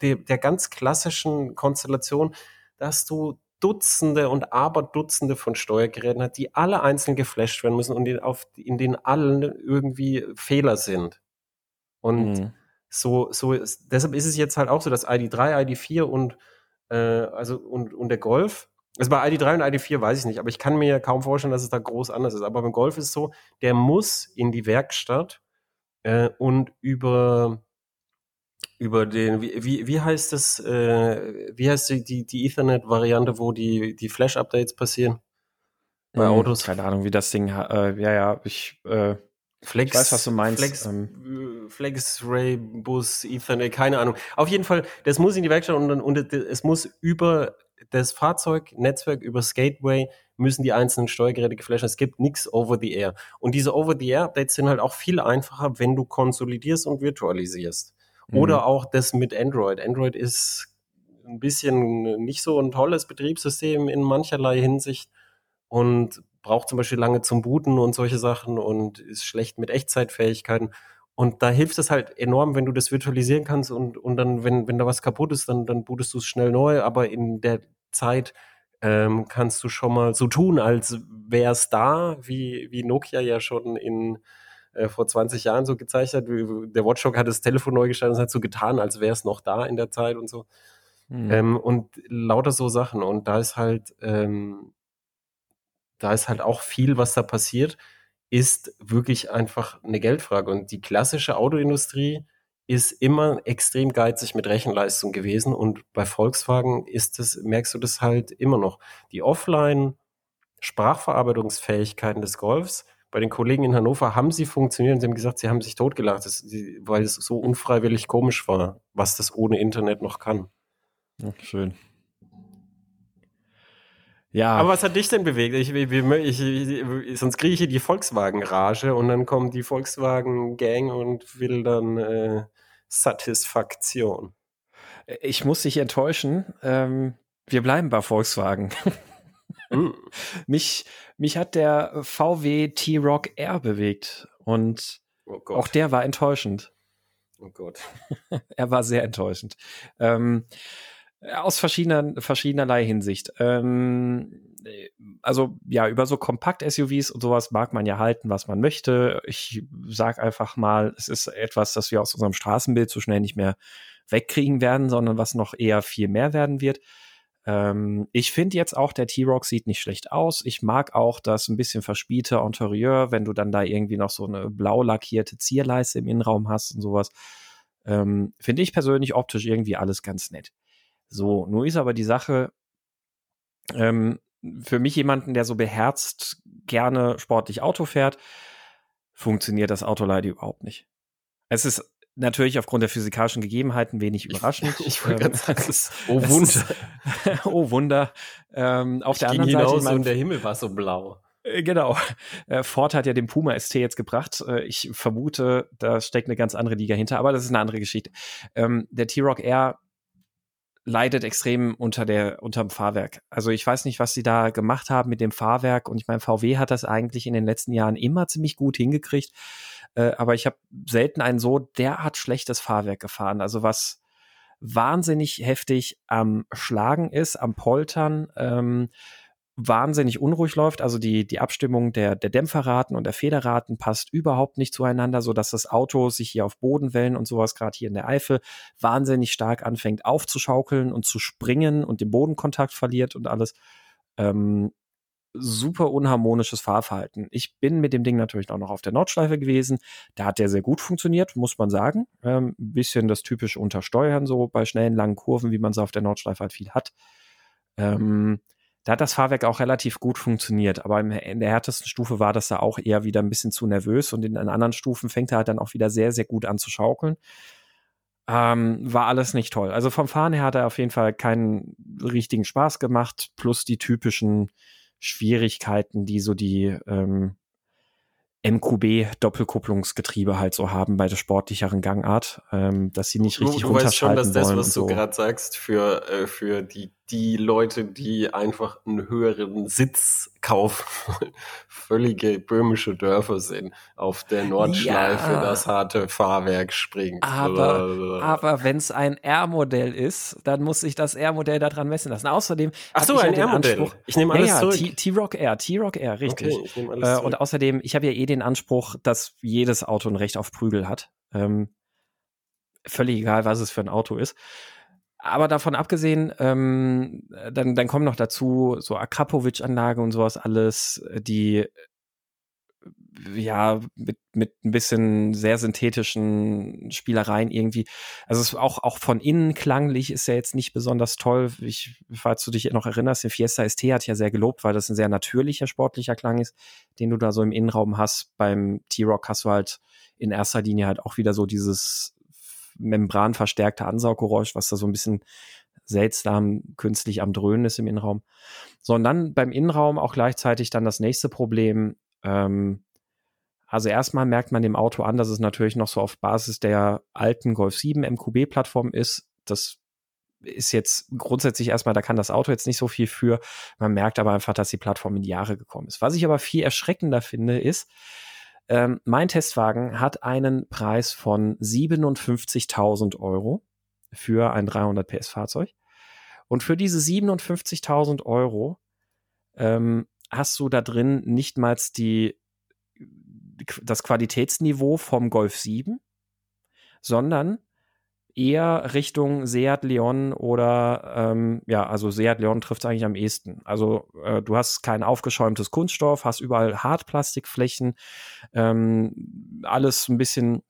der, der ganz klassischen Konstellation, dass du Dutzende und Aberdutzende von Steuergeräten hat, die alle einzeln geflasht werden müssen und in, auf, in denen allen irgendwie Fehler sind. Und mhm. so, so ist, deshalb ist es jetzt halt auch so, dass ID3, ID4 und äh, also und, und der Golf, also bei ID3 und ID4 weiß ich nicht, aber ich kann mir kaum vorstellen, dass es da groß anders ist. Aber beim Golf ist es so, der muss in die Werkstatt äh, und über über den, wie, wie, wie heißt das, äh, wie heißt die, die, die Ethernet-Variante, wo die, die Flash-Updates passieren? Bei hm, Autos? Keine Ahnung, wie das Ding, äh, ja, ja, ich, äh, Flex, ich weiß, was du meinst. Flex, ähm. Flex Ray Bus, Ethernet, keine Ahnung. Auf jeden Fall, das muss in die Werkstatt und, und es muss über das Fahrzeugnetzwerk, über Skateway, müssen die einzelnen Steuergeräte geflasht werden. Es gibt nichts over the air. Und diese over the air Updates sind halt auch viel einfacher, wenn du konsolidierst und virtualisierst. Oder mhm. auch das mit Android. Android ist ein bisschen nicht so ein tolles Betriebssystem in mancherlei Hinsicht und braucht zum Beispiel lange zum Booten und solche Sachen und ist schlecht mit Echtzeitfähigkeiten. Und da hilft es halt enorm, wenn du das virtualisieren kannst und, und dann, wenn, wenn da was kaputt ist, dann, dann bootest du es schnell neu, aber in der Zeit ähm, kannst du schon mal so tun, als wäre es da, wie, wie Nokia ja schon in äh, vor 20 Jahren so gezeichnet. Der Watchdog hat das Telefon neu gestaltet und hat so getan, als wäre es noch da in der Zeit und so. Mhm. Ähm, und lauter so Sachen. Und da ist halt, ähm, da ist halt auch viel, was da passiert, ist wirklich einfach eine Geldfrage. Und die klassische Autoindustrie ist immer extrem geizig mit Rechenleistung gewesen und bei Volkswagen ist das, merkst du das halt immer noch. Die Offline Sprachverarbeitungsfähigkeiten des Golfs bei den Kollegen in Hannover haben sie funktioniert und sie haben gesagt, sie haben sich totgelacht, das, weil es so unfreiwillig komisch war, was das ohne Internet noch kann. schön. Ja. Aber was hat dich denn bewegt? Ich, ich, ich, sonst kriege ich hier die Volkswagen-Rage und dann kommt die Volkswagen-Gang und will dann äh, Satisfaktion. Ich muss dich enttäuschen. Ähm, wir bleiben bei Volkswagen. mm. mich, mich hat der VW T-Rock R bewegt und oh auch der war enttäuschend. Oh Gott. er war sehr enttäuschend. Ähm, aus verschiedenen, verschiedenerlei Hinsicht. Ähm, also ja, über so Kompakt-SUVs und sowas mag man ja halten, was man möchte. Ich sag einfach mal, es ist etwas, das wir aus unserem Straßenbild so schnell nicht mehr wegkriegen werden, sondern was noch eher viel mehr werden wird. Ähm, ich finde jetzt auch, der T-Rock sieht nicht schlecht aus. Ich mag auch das ein bisschen verspielte Interieur, wenn du dann da irgendwie noch so eine blau lackierte Zierleiste im Innenraum hast und sowas. Ähm, finde ich persönlich optisch irgendwie alles ganz nett. So, nur ist aber die Sache, ähm, für mich jemanden, der so beherzt gerne sportlich Auto fährt, funktioniert das Auto leider überhaupt nicht. Es ist natürlich aufgrund der physikalischen Gegebenheiten wenig überraschend. Ich, ich wollte ähm, sagen, ist, oh Wunder. oh Wunder. Ähm, auf ich der anderen Seite. Seite. und der Himmel war so blau. Äh, genau. Äh, Ford hat ja den Puma ST jetzt gebracht. Äh, ich vermute, da steckt eine ganz andere Liga hinter, aber das ist eine andere Geschichte. Ähm, der T-Rock R leidet extrem unter der unterm Fahrwerk. Also ich weiß nicht, was sie da gemacht haben mit dem Fahrwerk und ich meine VW hat das eigentlich in den letzten Jahren immer ziemlich gut hingekriegt, äh, aber ich habe selten einen so derart schlechtes Fahrwerk gefahren. Also was wahnsinnig heftig am Schlagen ist, am Poltern. Ähm, wahnsinnig unruhig läuft. Also die, die Abstimmung der, der Dämpferraten und der Federraten passt überhaupt nicht zueinander, so dass das Auto sich hier auf Bodenwellen und sowas, gerade hier in der Eifel, wahnsinnig stark anfängt aufzuschaukeln und zu springen und den Bodenkontakt verliert und alles. Ähm, super unharmonisches Fahrverhalten. Ich bin mit dem Ding natürlich auch noch auf der Nordschleife gewesen. Da hat der sehr gut funktioniert, muss man sagen. Ähm, bisschen das typische Untersteuern so bei schnellen, langen Kurven, wie man sie auf der Nordschleife halt viel hat. Ähm, da hat das Fahrwerk auch relativ gut funktioniert, aber in der härtesten Stufe war das da auch eher wieder ein bisschen zu nervös und in den anderen Stufen fängt er halt dann auch wieder sehr, sehr gut an zu schaukeln. Ähm, war alles nicht toll. Also vom Fahren her hat er auf jeden Fall keinen richtigen Spaß gemacht, plus die typischen Schwierigkeiten, die so die ähm, MQB-Doppelkupplungsgetriebe halt so haben bei der sportlicheren Gangart, ähm, dass sie nicht richtig du, du runterschalten weißt schon, dass das, was so. du gerade sagst, für, äh, für die die Leute, die einfach einen höheren Sitz kaufen völlige böhmische Dörfer sind, auf der Nordschleife ja, das harte Fahrwerk springt. Aber, aber wenn es ein R-Modell ist, dann muss sich das R-Modell daran messen lassen. Außerdem Ach so, ein R-Modell. Ich nehme alles ja, zurück. T-Rock R, T-Rock R, richtig. Okay, ich alles äh, zurück. Und außerdem, ich habe ja eh den Anspruch, dass jedes Auto ein Recht auf Prügel hat. Ähm, völlig egal, was es für ein Auto ist. Aber davon abgesehen, ähm, dann, dann kommen noch dazu so Akrapovic-Anlage und sowas alles, die ja mit, mit ein bisschen sehr synthetischen Spielereien irgendwie. Also es auch, auch von innen klanglich ist ja jetzt nicht besonders toll. Ich, falls du dich noch erinnerst, der Fiesta ST hat ja sehr gelobt, weil das ein sehr natürlicher sportlicher Klang ist, den du da so im Innenraum hast. Beim T-Rock hast du halt in erster Linie halt auch wieder so dieses membranverstärkte Ansauggeräusch, was da so ein bisschen seltsam künstlich am Dröhnen ist im Innenraum. So, und dann beim Innenraum auch gleichzeitig dann das nächste Problem. Ähm, also erstmal merkt man dem Auto an, dass es natürlich noch so auf Basis der alten Golf 7 MQB-Plattform ist. Das ist jetzt grundsätzlich erstmal, da kann das Auto jetzt nicht so viel für. Man merkt aber einfach, dass die Plattform in die Jahre gekommen ist. Was ich aber viel erschreckender finde, ist, ähm, mein Testwagen hat einen Preis von 57.000 Euro für ein 300 PS Fahrzeug. Und für diese 57.000 Euro ähm, hast du da drin nicht mal die, das Qualitätsniveau vom Golf 7, sondern eher Richtung Seat Leon oder ähm, ja, also Seat Leon trifft es eigentlich am ehesten. Also äh, du hast kein aufgeschäumtes Kunststoff, hast überall Hartplastikflächen, ähm, alles ein bisschen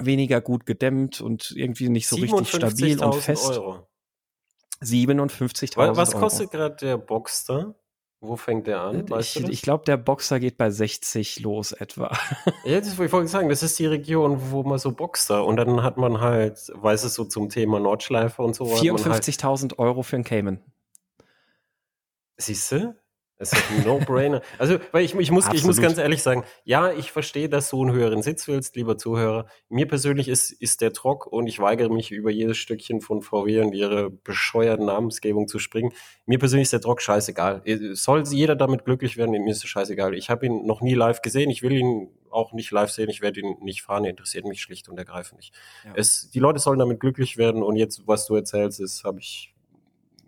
weniger gut gedämmt und irgendwie nicht so richtig stabil und fest. Euro. 57.000 Was kostet gerade der Boxster? Wo fängt der an? Äh, weißt ich, ich glaube, der Boxer geht bei 60 los etwa. ja, das wollte ich sagen. Das ist die Region, wo man so Boxer und dann hat man halt, weiß es so zum Thema Nordschleife und so. 54.000 halt, Euro für einen Cayman. Siehst du? Das ist ein No-Brainer. Also, weil ich, ich, muss, ich muss ganz ehrlich sagen, ja, ich verstehe, dass du einen höheren Sitz willst, lieber Zuhörer. Mir persönlich ist, ist der Trock und ich weigere mich, über jedes Stückchen von VW und ihre bescheuerten Namensgebung zu springen. Mir persönlich ist der Trock scheißegal. Soll jeder damit glücklich werden, mir ist es scheißegal. Ich habe ihn noch nie live gesehen. Ich will ihn auch nicht live sehen. Ich werde ihn nicht fahren. Er interessiert mich schlicht und ergreifend nicht. Ja. Es, die Leute sollen damit glücklich werden und jetzt, was du erzählst, ist, habe ich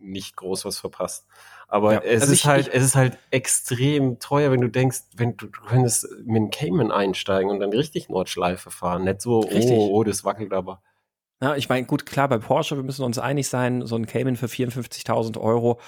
nicht groß was verpasst. Aber ja. es also ist ich, halt, ich, es ist halt extrem teuer, wenn du denkst, wenn du, du könntest mit dem Cayman einsteigen und dann richtig Nordschleife fahren. Nicht so, richtig. oh, oh, das wackelt aber. Ja, ich meine, gut, klar, bei Porsche, wir müssen uns einig sein, so ein Cayman für 54.000 Euro,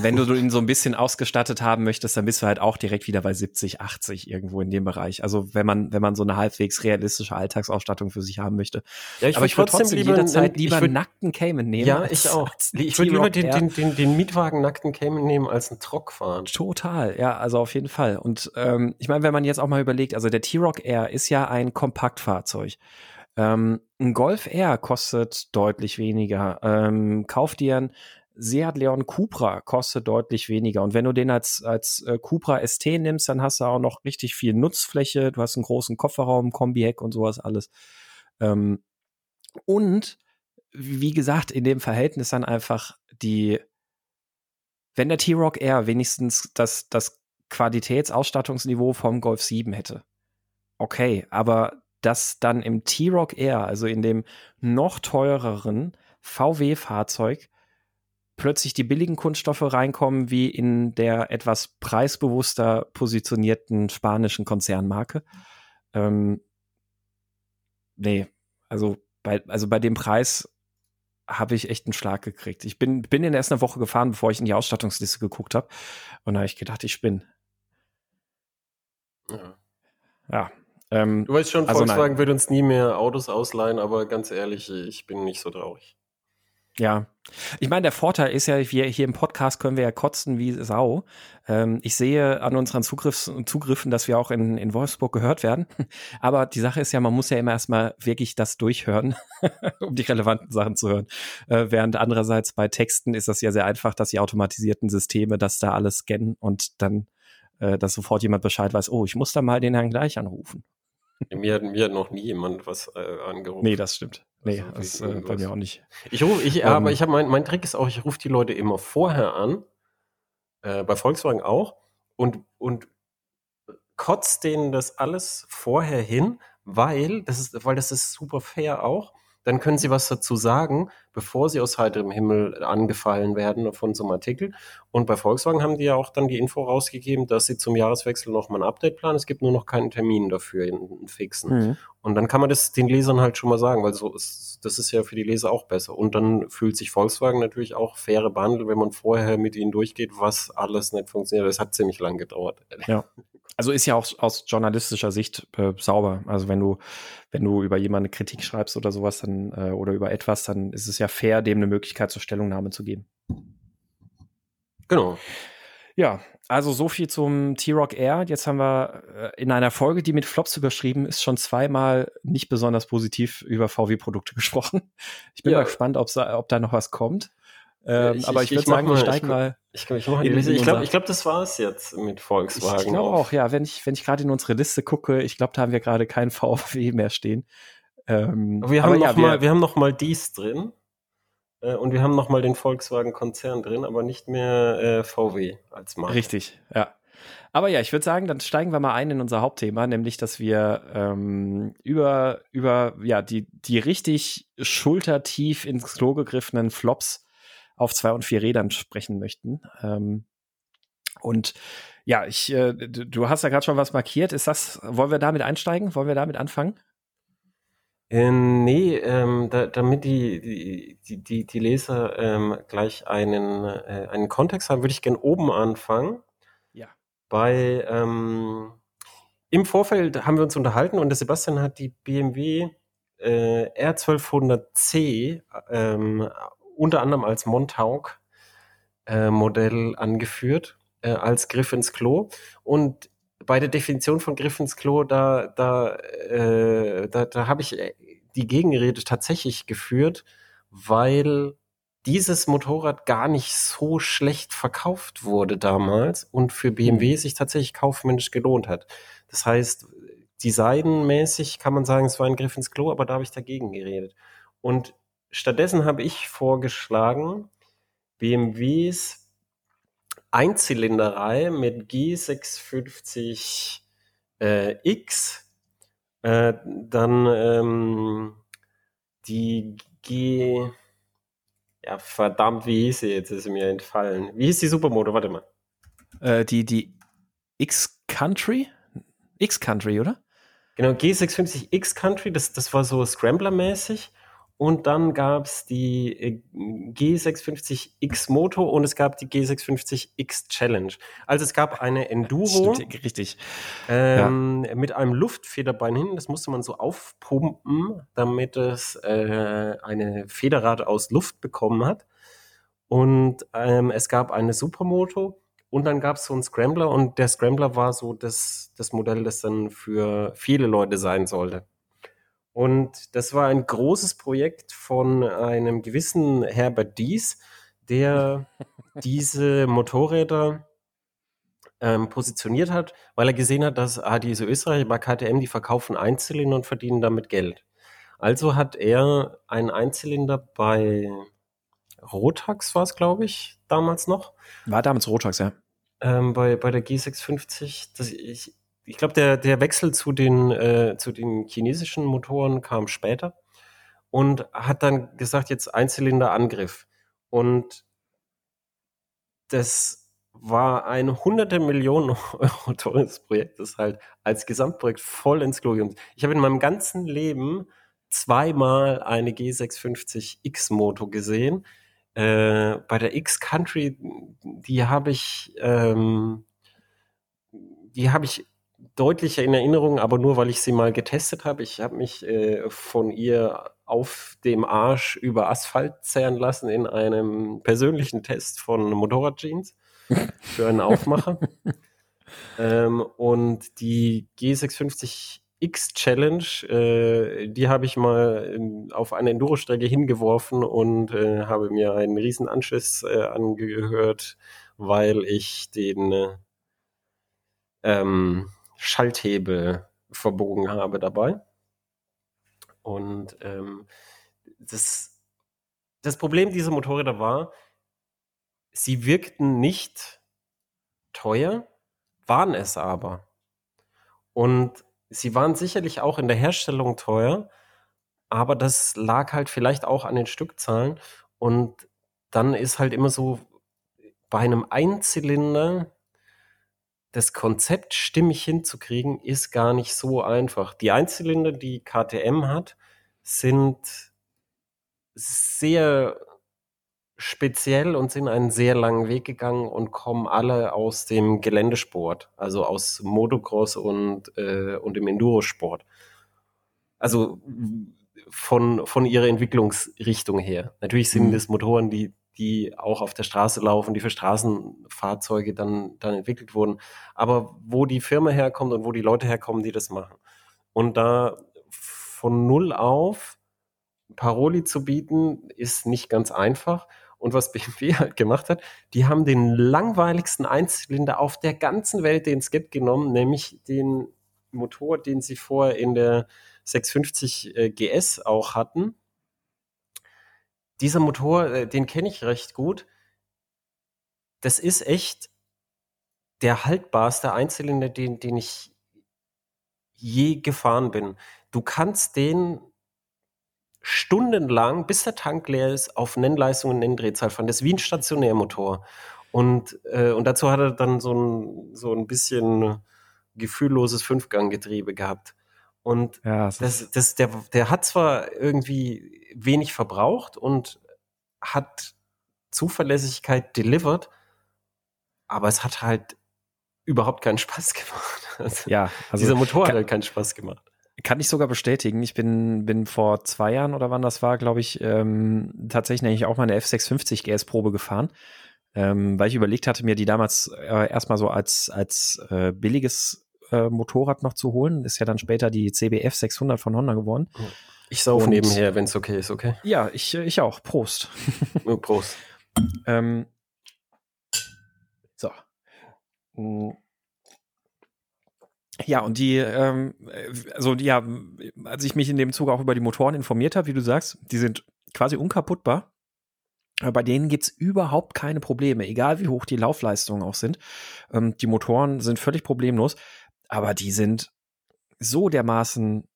wenn du ihn so ein bisschen ausgestattet haben möchtest, dann bist du halt auch direkt wieder bei 70, 80 irgendwo in dem Bereich. Also wenn man, wenn man so eine halbwegs realistische Alltagsausstattung für sich haben möchte. Ja, ich Aber ich würde trotzdem lieber, jederzeit lieber einen nackten Cayman nehmen. Ja, ich auch. Ich würde lieber den, den, den, den Mietwagen nackten Cayman nehmen als einen Trock fahren. Total, ja, also auf jeden Fall. Und ähm, ich meine, wenn man jetzt auch mal überlegt, also der T-Rock Air ist ja ein Kompaktfahrzeug. Ähm, ein Golf R kostet deutlich weniger. Ähm, kauf dir ein Seat Leon Cupra kostet deutlich weniger. Und wenn du den als, als äh, Cupra ST nimmst, dann hast du auch noch richtig viel Nutzfläche. Du hast einen großen Kofferraum, Kombi-Heck und sowas alles. Ähm, und wie gesagt, in dem Verhältnis dann einfach die, wenn der T-Rock R wenigstens das, das Qualitätsausstattungsniveau vom Golf 7 hätte. Okay, aber dass dann im T-Rock Air, also in dem noch teureren VW-Fahrzeug, plötzlich die billigen Kunststoffe reinkommen, wie in der etwas preisbewusster positionierten spanischen Konzernmarke. Ähm, nee, also bei, also bei dem Preis habe ich echt einen Schlag gekriegt. Ich bin, bin in erst eine Woche gefahren, bevor ich in die Ausstattungsliste geguckt habe. Und da habe ich gedacht, ich spinne. Ja. ja. Ähm, du weißt schon, also Volkswagen nein. wird uns nie mehr Autos ausleihen, aber ganz ehrlich, ich bin nicht so traurig. Ja, ich meine, der Vorteil ist ja, wir hier im Podcast können wir ja kotzen wie Sau. Ähm, ich sehe an unseren Zugriffs Zugriffen, dass wir auch in, in Wolfsburg gehört werden. Aber die Sache ist ja, man muss ja immer erstmal wirklich das durchhören, um die relevanten Sachen zu hören. Äh, während andererseits bei Texten ist das ja sehr einfach, dass die automatisierten Systeme das da alles scannen und dann, äh, dass sofort jemand Bescheid weiß, oh, ich muss da mal den Herrn gleich anrufen. Mir hat, mir hat noch nie jemand was äh, angerufen. Nee, das stimmt. Nee, also, das äh, bei mir auch nicht. Ich rufe, ich, um, aber ähm. ich habe mein, mein Trick ist auch, ich rufe die Leute immer vorher an, äh, bei Volkswagen auch, und, und kotzt denen das alles vorher hin, weil das ist, weil das ist super fair auch dann können Sie was dazu sagen, bevor Sie aus heiterem Himmel angefallen werden von so einem Artikel. Und bei Volkswagen haben die ja auch dann die Info rausgegeben, dass sie zum Jahreswechsel nochmal ein Update planen. Es gibt nur noch keinen Termin dafür, einen fixen. Mhm. Und dann kann man das den Lesern halt schon mal sagen, weil so ist, das ist ja für die Leser auch besser. Und dann fühlt sich Volkswagen natürlich auch faire behandelt, wenn man vorher mit ihnen durchgeht, was alles nicht funktioniert. Das hat ziemlich lang gedauert. Ja. Also ist ja auch aus journalistischer Sicht äh, sauber. Also wenn du, wenn du über jemanden Kritik schreibst oder sowas, dann äh, oder über etwas, dann ist es ja fair, dem eine Möglichkeit zur Stellungnahme zu geben. Genau. Ja, also so viel zum T-Rock Air. Jetzt haben wir äh, in einer Folge, die mit Flops überschrieben ist, schon zweimal nicht besonders positiv über VW-Produkte gesprochen. Ich bin ja. mal gespannt, ob da noch was kommt. Ähm, ich, aber ich, ich würde sagen, wir steigen mal. Ich, ich, ich, ich glaube, glaub, das war es jetzt mit Volkswagen. Ich glaube auch, ja. Wenn ich, wenn ich gerade in unsere Liste gucke, ich glaube, da haben wir gerade kein VW mehr stehen. Ähm, wir, haben ja, noch wir, mal, wir haben noch mal dies drin äh, und wir haben noch mal den Volkswagen-Konzern drin, aber nicht mehr äh, VW als Marke. Richtig, ja. Aber ja, ich würde sagen, dann steigen wir mal ein in unser Hauptthema, nämlich, dass wir ähm, über, über ja, die, die richtig schultertief ins Klo gegriffenen Flops auf zwei und vier Rädern sprechen möchten. Ähm, und ja, ich, äh, du hast ja gerade schon was markiert. Ist das, wollen wir damit einsteigen? Wollen wir damit anfangen? Äh, nee, ähm, da, damit die, die, die, die Leser ähm, gleich einen, äh, einen Kontext haben, würde ich gerne oben anfangen. Ja. Bei, ähm, im Vorfeld haben wir uns unterhalten und der Sebastian hat die BMW äh, R1200C ähm, unter anderem als Montauk äh, angeführt, äh, als Griff ins Klo. Und bei der Definition von Griff ins Klo, da, da, äh, da, da habe ich die Gegenrede tatsächlich geführt, weil dieses Motorrad gar nicht so schlecht verkauft wurde damals und für BMW mhm. sich tatsächlich kaufmännisch gelohnt hat. Das heißt, designmäßig kann man sagen, es war ein Griff ins Klo, aber da habe ich dagegen geredet. Und stattdessen habe ich vorgeschlagen, BMWs Einzylinderreihe mit G650X, äh, dann ähm, die G, ja verdammt, wie hieß sie jetzt, ist mir entfallen. Wie hieß die Supermoto, warte mal. Äh, die, die X-Country? X-Country, oder? Genau, G650 X-Country, das, das war so Scrambler-mäßig. Und dann gab es die äh, G650X Moto und es gab die G650X Challenge. Also es gab eine Enduro. Stimmt, richtig. Ähm, ja. Mit einem Luftfederbein hin. Das musste man so aufpumpen, damit es äh, eine Federrad aus Luft bekommen hat. Und ähm, es gab eine Supermoto und dann gab es so einen Scrambler und der Scrambler war so das, das Modell, das dann für viele Leute sein sollte. Und das war ein großes Projekt von einem gewissen Herbert Dies, der diese Motorräder ähm, positioniert hat, weil er gesehen hat, dass ah, diese Österreicher bei KTM, die verkaufen Einzylinder und verdienen damit Geld. Also hat er einen Einzylinder bei Rotax war es, glaube ich, damals noch. War damals Rotax, ja. Ähm, bei, bei der G650, das, ich, ich glaube, der, der Wechsel zu den, äh, zu den chinesischen Motoren kam später und hat dann gesagt, jetzt Einzylinder-Angriff. Und das war ein hunderte Millionen Euro teures Projekt, das halt als Gesamtprojekt voll ins Klo Ich habe in meinem ganzen Leben zweimal eine G650 X-Moto gesehen. Äh, bei der X-Country, die habe ich, ähm, die habe ich deutlicher in Erinnerung, aber nur weil ich sie mal getestet habe. Ich habe mich äh, von ihr auf dem Arsch über Asphalt zerren lassen in einem persönlichen Test von Motorradjeans für einen Aufmacher. ähm, und die G650 X Challenge, äh, die habe ich mal in, auf eine Enduro-Strecke hingeworfen und äh, habe mir einen riesen Anschiss äh, angehört, weil ich den äh, ähm, Schalthebel verbogen habe dabei. Und ähm, das, das Problem dieser Motorräder war, sie wirkten nicht teuer, waren es aber. Und sie waren sicherlich auch in der Herstellung teuer, aber das lag halt vielleicht auch an den Stückzahlen. Und dann ist halt immer so, bei einem Einzylinder das Konzept stimmig hinzukriegen, ist gar nicht so einfach. Die Einzylinder, die KTM hat, sind sehr speziell und sind einen sehr langen Weg gegangen und kommen alle aus dem Geländesport, also aus Motocross und, äh, und dem Endurosport. Also von, von ihrer Entwicklungsrichtung her. Natürlich sind mhm. es Motoren, die die auch auf der Straße laufen, die für Straßenfahrzeuge dann, dann entwickelt wurden. Aber wo die Firma herkommt und wo die Leute herkommen, die das machen. Und da von null auf Paroli zu bieten, ist nicht ganz einfach. Und was BMW halt gemacht hat, die haben den langweiligsten Einzylinder auf der ganzen Welt, den es gibt, genommen, nämlich den Motor, den sie vorher in der 650 äh, GS auch hatten dieser Motor, äh, den kenne ich recht gut. Das ist echt der haltbarste Einzylinder, den, den ich je gefahren bin. Du kannst den stundenlang, bis der Tank leer ist, auf Nennleistung und Nenndrehzahl fahren. Das ist wie ein Stationärmotor. Und, äh, und dazu hat er dann so ein, so ein bisschen gefühlloses Fünfganggetriebe gehabt. Und ja, das, das, der, der hat zwar irgendwie wenig verbraucht und hat Zuverlässigkeit delivered, aber es hat halt überhaupt keinen Spaß gemacht. Also ja, also dieser Motor hat halt keinen Spaß gemacht. Kann ich sogar bestätigen. Ich bin, bin vor zwei Jahren oder wann das war, glaube ich, ähm, tatsächlich auch mal eine F650 GS-Probe gefahren, ähm, weil ich überlegt hatte, mir die damals äh, erstmal so als, als äh, billiges äh, Motorrad noch zu holen. Ist ja dann später die CBF 600 von Honda geworden. Ich sauf nebenher, wenn es okay ist, okay? Ja, ich, ich auch. Prost. Prost. ähm, so. Hm. Ja, und die, ähm, also ja, als ich mich in dem Zug auch über die Motoren informiert habe, wie du sagst, die sind quasi unkaputtbar. Bei denen gibt's überhaupt keine Probleme, egal wie hoch die Laufleistungen auch sind. Ähm, die Motoren sind völlig problemlos, aber die sind so dermaßen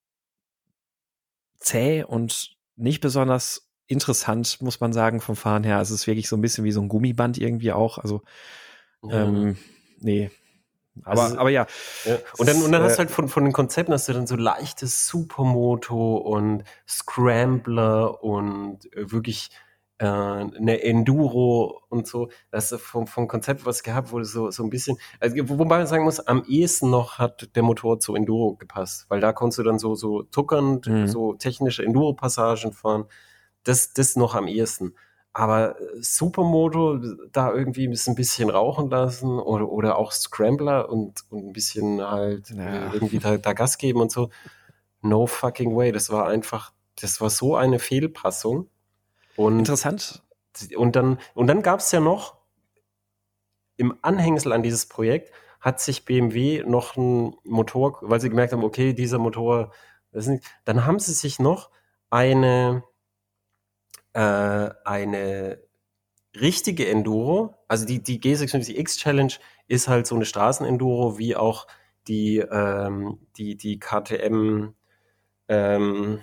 zäh und nicht besonders interessant, muss man sagen, vom Fahren her. Es ist wirklich so ein bisschen wie so ein Gummiband irgendwie auch. Also, ja. ähm, nee, aber, also, aber ja. ja. Und dann, und dann hast du äh, halt von, von den Konzepten hast du dann so leichtes Supermoto und Scrambler und äh, wirklich äh, eine Enduro und so. Das ist vom, vom Konzept was gehabt, wo so, so ein bisschen, also, wobei man sagen muss, am ehesten noch hat der Motor zu Enduro gepasst, weil da konntest du dann so, so tuckernd, mhm. so technische Enduro-Passagen fahren. Das, das noch am ehesten. Aber Supermoto da irgendwie ein bisschen rauchen lassen oder, oder auch Scrambler und, und ein bisschen halt äh, ja. irgendwie da, da Gas geben und so. No fucking way. Das war einfach, das war so eine Fehlpassung. Und, Interessant. Und dann, und dann gab es ja noch im Anhängsel an dieses Projekt hat sich BMW noch ein Motor, weil sie gemerkt haben, okay, dieser Motor, nicht, dann haben sie sich noch eine, äh, eine richtige Enduro, also die, die G56X Challenge ist halt so eine Straßenenduro, wie auch die, ähm, die, die KTM ähm,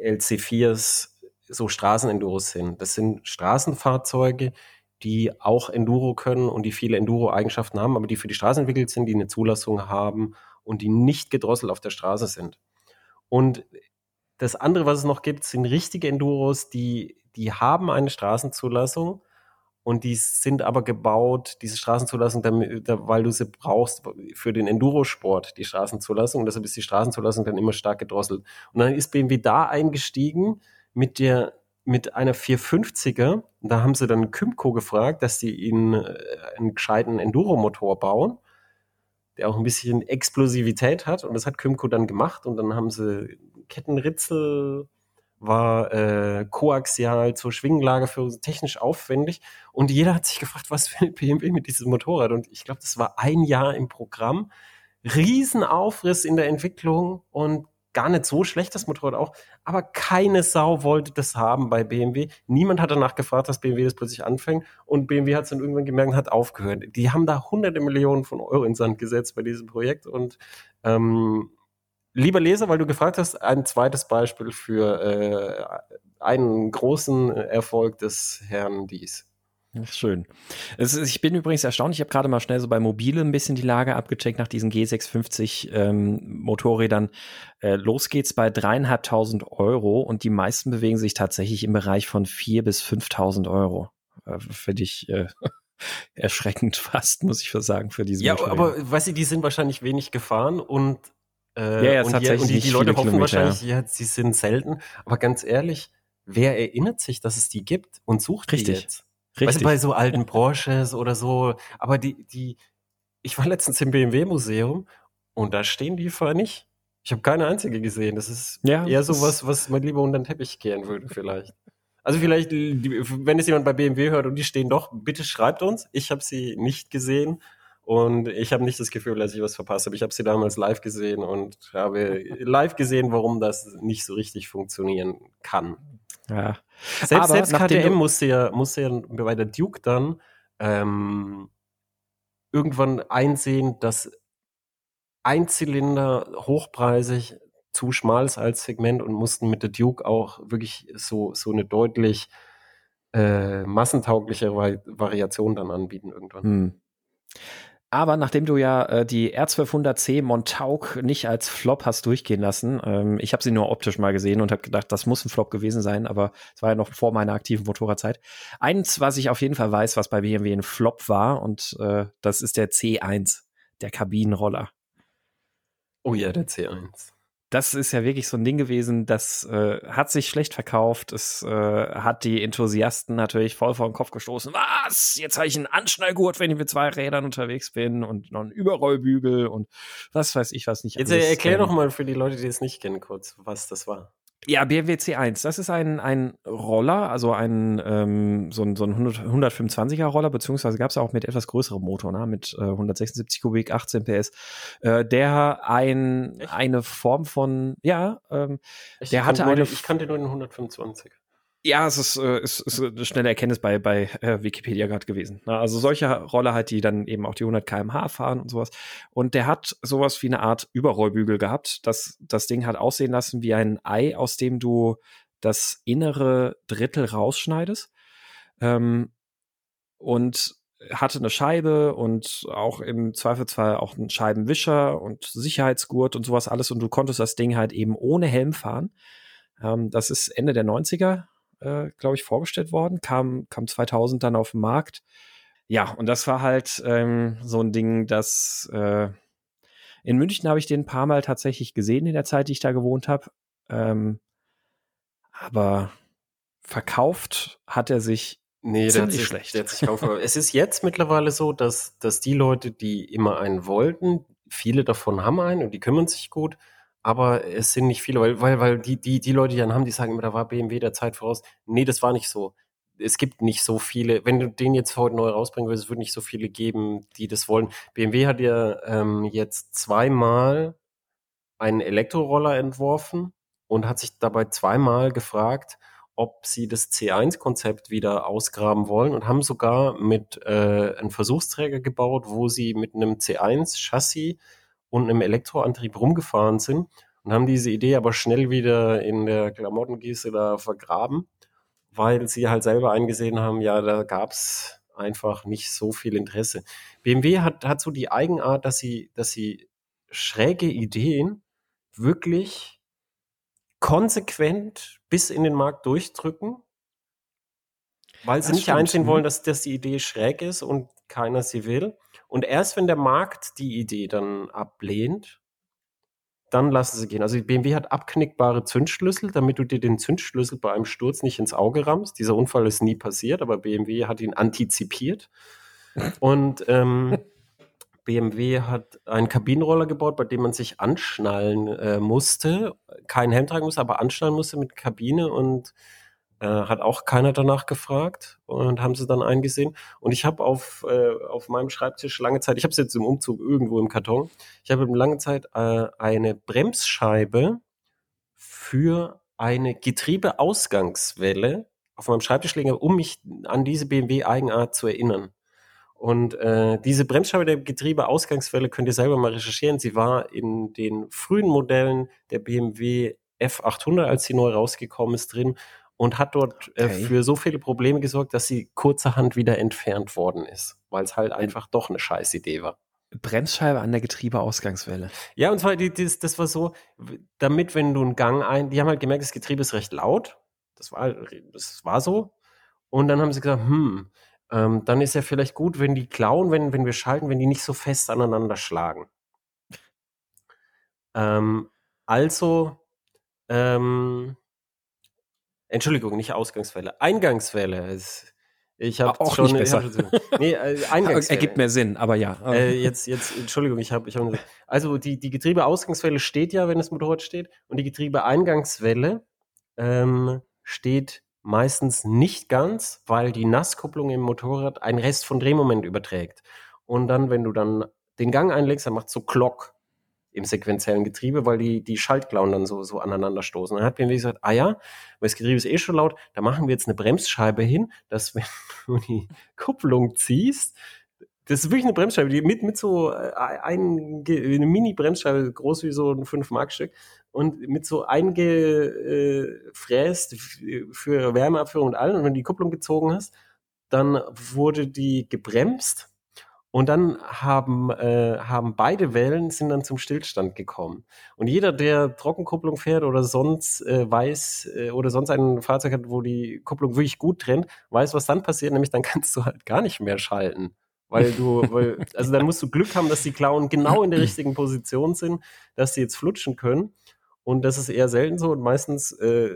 LC4s so Straßenenduros sind. Das sind Straßenfahrzeuge, die auch Enduro können und die viele Enduro-Eigenschaften haben, aber die für die Straße entwickelt sind, die eine Zulassung haben und die nicht gedrosselt auf der Straße sind. Und das andere, was es noch gibt, sind richtige Enduros, die die haben eine Straßenzulassung und die sind aber gebaut, diese Straßenzulassung, damit, weil du sie brauchst für den Endurosport, die Straßenzulassung. Und deshalb ist die Straßenzulassung dann immer stark gedrosselt. Und dann ist BMW da eingestiegen mit der mit einer 450er. Da haben sie dann Kymco gefragt, dass sie ihnen äh, einen gescheiten Enduromotor bauen, der auch ein bisschen Explosivität hat. Und das hat Kymco dann gemacht. Und dann haben sie Kettenritzel war äh, koaxial zur Schwingenlage für technisch aufwendig. Und jeder hat sich gefragt, was will BMW mit diesem Motorrad? Und ich glaube, das war ein Jahr im Programm. Riesenaufriss in der Entwicklung und gar nicht so schlecht, das Motorrad auch. Aber keine Sau wollte das haben bei BMW. Niemand hat danach gefragt, dass BMW das plötzlich anfängt. Und BMW hat es dann irgendwann gemerkt und hat aufgehört. Die haben da hunderte Millionen von Euro in Sand gesetzt bei diesem Projekt. Und ähm, Lieber Leser, weil du gefragt hast, ein zweites Beispiel für äh, einen großen Erfolg des Herrn Dies. Schön. Ist, ich bin übrigens erstaunt, ich habe gerade mal schnell so bei Mobile ein bisschen die Lage abgecheckt nach diesen G650 ähm, Motorrädern. Äh, los geht's bei dreieinhalbtausend Euro und die meisten bewegen sich tatsächlich im Bereich von vier bis 5.000 Euro. Äh, Finde ich äh, erschreckend fast, muss ich sagen, für diese Ja, Motorräder. aber weißt du, die sind wahrscheinlich wenig gefahren und äh, ja, ja, und, die, und die, die Leute hoffen wahrscheinlich, ja, sie sind selten. Aber ganz ehrlich, wer erinnert sich, dass es die gibt und sucht Richtig. die jetzt? Richtig. Weißt du, bei so alten Porsches oder so. Aber die, die, ich war letztens im BMW-Museum und da stehen die vorher nicht. Ich habe keine einzige gesehen. Das ist ja, eher so was, was man lieber unter den Teppich kehren würde, vielleicht. Also vielleicht, wenn es jemand bei BMW hört und die stehen doch, bitte schreibt uns. Ich habe sie nicht gesehen. Und ich habe nicht das Gefühl, dass ich was verpasst habe. Ich habe sie damals live gesehen und habe live gesehen, warum das nicht so richtig funktionieren kann. Ja. Selbst, selbst KTM musste ja, musste ja bei der Duke dann ähm, irgendwann einsehen, dass Einzylinder hochpreisig zu schmal ist als Segment und mussten mit der Duke auch wirklich so, so eine deutlich äh, massentaugliche Variation dann anbieten irgendwann. Hm. Aber nachdem du ja äh, die R1200C Montauk nicht als Flop hast durchgehen lassen, ähm, ich habe sie nur optisch mal gesehen und habe gedacht, das muss ein Flop gewesen sein, aber es war ja noch vor meiner aktiven Motorradzeit. Eins, was ich auf jeden Fall weiß, was bei BMW ein Flop war, und äh, das ist der C1, der Kabinenroller. Oh ja, der C1. Das ist ja wirklich so ein Ding gewesen, das äh, hat sich schlecht verkauft. Es äh, hat die Enthusiasten natürlich voll vor den Kopf gestoßen. Was? Jetzt habe ich einen Anschnallgurt, wenn ich mit zwei Rädern unterwegs bin und noch einen Überrollbügel und was weiß ich was nicht. Jetzt alles, erklär doch mal für die Leute, die es nicht kennen, kurz, was das war. Ja, BMW C1, das ist ein, ein Roller, also ein, ähm, so ein, so ein 100, 125er Roller, beziehungsweise gab es auch mit etwas größerem Motor, ne? mit äh, 176 Kubik, 18 PS, äh, der ein, eine Form von, ja, ähm, der hatte eine. Den, ich kannte nur den 125. Ja, es ist, äh, ist, ist eine schnelle Erkenntnis bei, bei äh, Wikipedia gerade gewesen. Ne? Also solche Roller halt, die dann eben auch die 100 kmh fahren und sowas. Und der hat sowas wie eine Art Überrollbügel gehabt. Das, das Ding hat aussehen lassen wie ein Ei, aus dem du das innere Drittel rausschneidest. Ähm, und hatte eine Scheibe und auch im Zweifelsfall auch einen Scheibenwischer und Sicherheitsgurt und sowas alles. Und du konntest das Ding halt eben ohne Helm fahren. Ähm, das ist Ende der 90er äh, glaube ich, vorgestellt worden, kam, kam 2000 dann auf den Markt. Ja, und das war halt ähm, so ein Ding, das äh, in München habe ich den ein paar Mal tatsächlich gesehen in der Zeit, die ich da gewohnt habe. Ähm, aber verkauft hat er sich nee, ziemlich sich, schlecht. Der hat sich es ist jetzt mittlerweile so, dass, dass die Leute, die immer einen wollten, viele davon haben einen und die kümmern sich gut aber es sind nicht viele, weil, weil, weil die, die, die Leute, die dann haben, die sagen immer, da war BMW der Zeit voraus. Nee, das war nicht so. Es gibt nicht so viele, wenn du den jetzt heute neu rausbringen würdest, es würde nicht so viele geben, die das wollen. BMW hat ja ähm, jetzt zweimal einen Elektroroller entworfen und hat sich dabei zweimal gefragt, ob sie das C1-Konzept wieder ausgraben wollen und haben sogar mit äh, einen Versuchsträger gebaut, wo sie mit einem C1-Chassis und einem Elektroantrieb rumgefahren sind und haben diese Idee aber schnell wieder in der Klamottengieße da vergraben, weil sie halt selber eingesehen haben, ja, da gab's einfach nicht so viel Interesse. BMW hat, hat so die Eigenart, dass sie, dass sie schräge Ideen wirklich konsequent bis in den Markt durchdrücken, weil sie das nicht stimmt. einsehen wollen, mhm. dass, dass die Idee schräg ist und keiner sie will. Und erst wenn der Markt die Idee dann ablehnt, dann lassen sie gehen. Also BMW hat abknickbare Zündschlüssel, damit du dir den Zündschlüssel bei einem Sturz nicht ins Auge rammst. Dieser Unfall ist nie passiert, aber BMW hat ihn antizipiert. Und ähm, BMW hat einen Kabinenroller gebaut, bei dem man sich anschnallen äh, musste, keinen Helm tragen musste, aber anschnallen musste mit Kabine und äh, hat auch keiner danach gefragt und haben sie dann eingesehen. Und ich habe auf, äh, auf meinem Schreibtisch lange Zeit, ich habe es jetzt im Umzug irgendwo im Karton, ich habe lange Zeit äh, eine Bremsscheibe für eine Getriebeausgangswelle auf meinem Schreibtisch liegen, um mich an diese BMW-Eigenart zu erinnern. Und äh, diese Bremsscheibe der Getriebeausgangswelle könnt ihr selber mal recherchieren. Sie war in den frühen Modellen der BMW F800, als sie neu rausgekommen ist, drin und hat dort äh, okay. für so viele Probleme gesorgt, dass sie kurzerhand wieder entfernt worden ist, weil es halt einfach doch eine scheiß Idee war. Bremsscheibe an der Getriebeausgangswelle. Ja, und zwar, die, das, das war so, damit, wenn du einen Gang ein, die haben halt gemerkt, das Getriebe ist recht laut. Das war, das war so. Und dann haben sie gesagt, hm, ähm, dann ist ja vielleicht gut, wenn die klauen, wenn, wenn wir schalten, wenn die nicht so fest aneinander schlagen. Ähm, also ähm, Entschuldigung, nicht Ausgangswelle, Eingangswelle. Ich habe auch schon nicht besser. nee, äh, Eingangswelle. Ergibt mehr Sinn, aber ja. Äh, jetzt, jetzt, Entschuldigung, ich habe, ich hab, also die die Getriebeausgangswelle steht ja, wenn das Motorrad steht, und die Getriebeeingangswelle ähm, steht meistens nicht ganz, weil die Nasskupplung im Motorrad einen Rest von Drehmoment überträgt. Und dann, wenn du dann den Gang einlegst, dann macht so Klock im sequenziellen Getriebe, weil die, die Schaltklauen dann so, so aneinander stoßen. Dann hat BMW gesagt, ah ja, weil das Getriebe ist eh schon laut, da machen wir jetzt eine Bremsscheibe hin, dass wenn du die Kupplung ziehst, das ist wirklich eine Bremsscheibe, die mit, mit so äh, ein, eine Mini-Bremsscheibe, groß wie so ein 5-Mark-Stück und mit so eingefräst für Wärmeabführung und allem. Und wenn du die Kupplung gezogen hast, dann wurde die gebremst und dann haben, äh, haben beide Wellen sind dann zum Stillstand gekommen. Und jeder, der Trockenkupplung fährt oder sonst äh, weiß äh, oder sonst ein Fahrzeug hat, wo die Kupplung wirklich gut trennt, weiß, was dann passiert, nämlich dann kannst du halt gar nicht mehr schalten. Weil du, weil, also dann musst du Glück haben, dass die Klauen genau in der richtigen Position sind, dass sie jetzt flutschen können. Und das ist eher selten so und meistens, äh,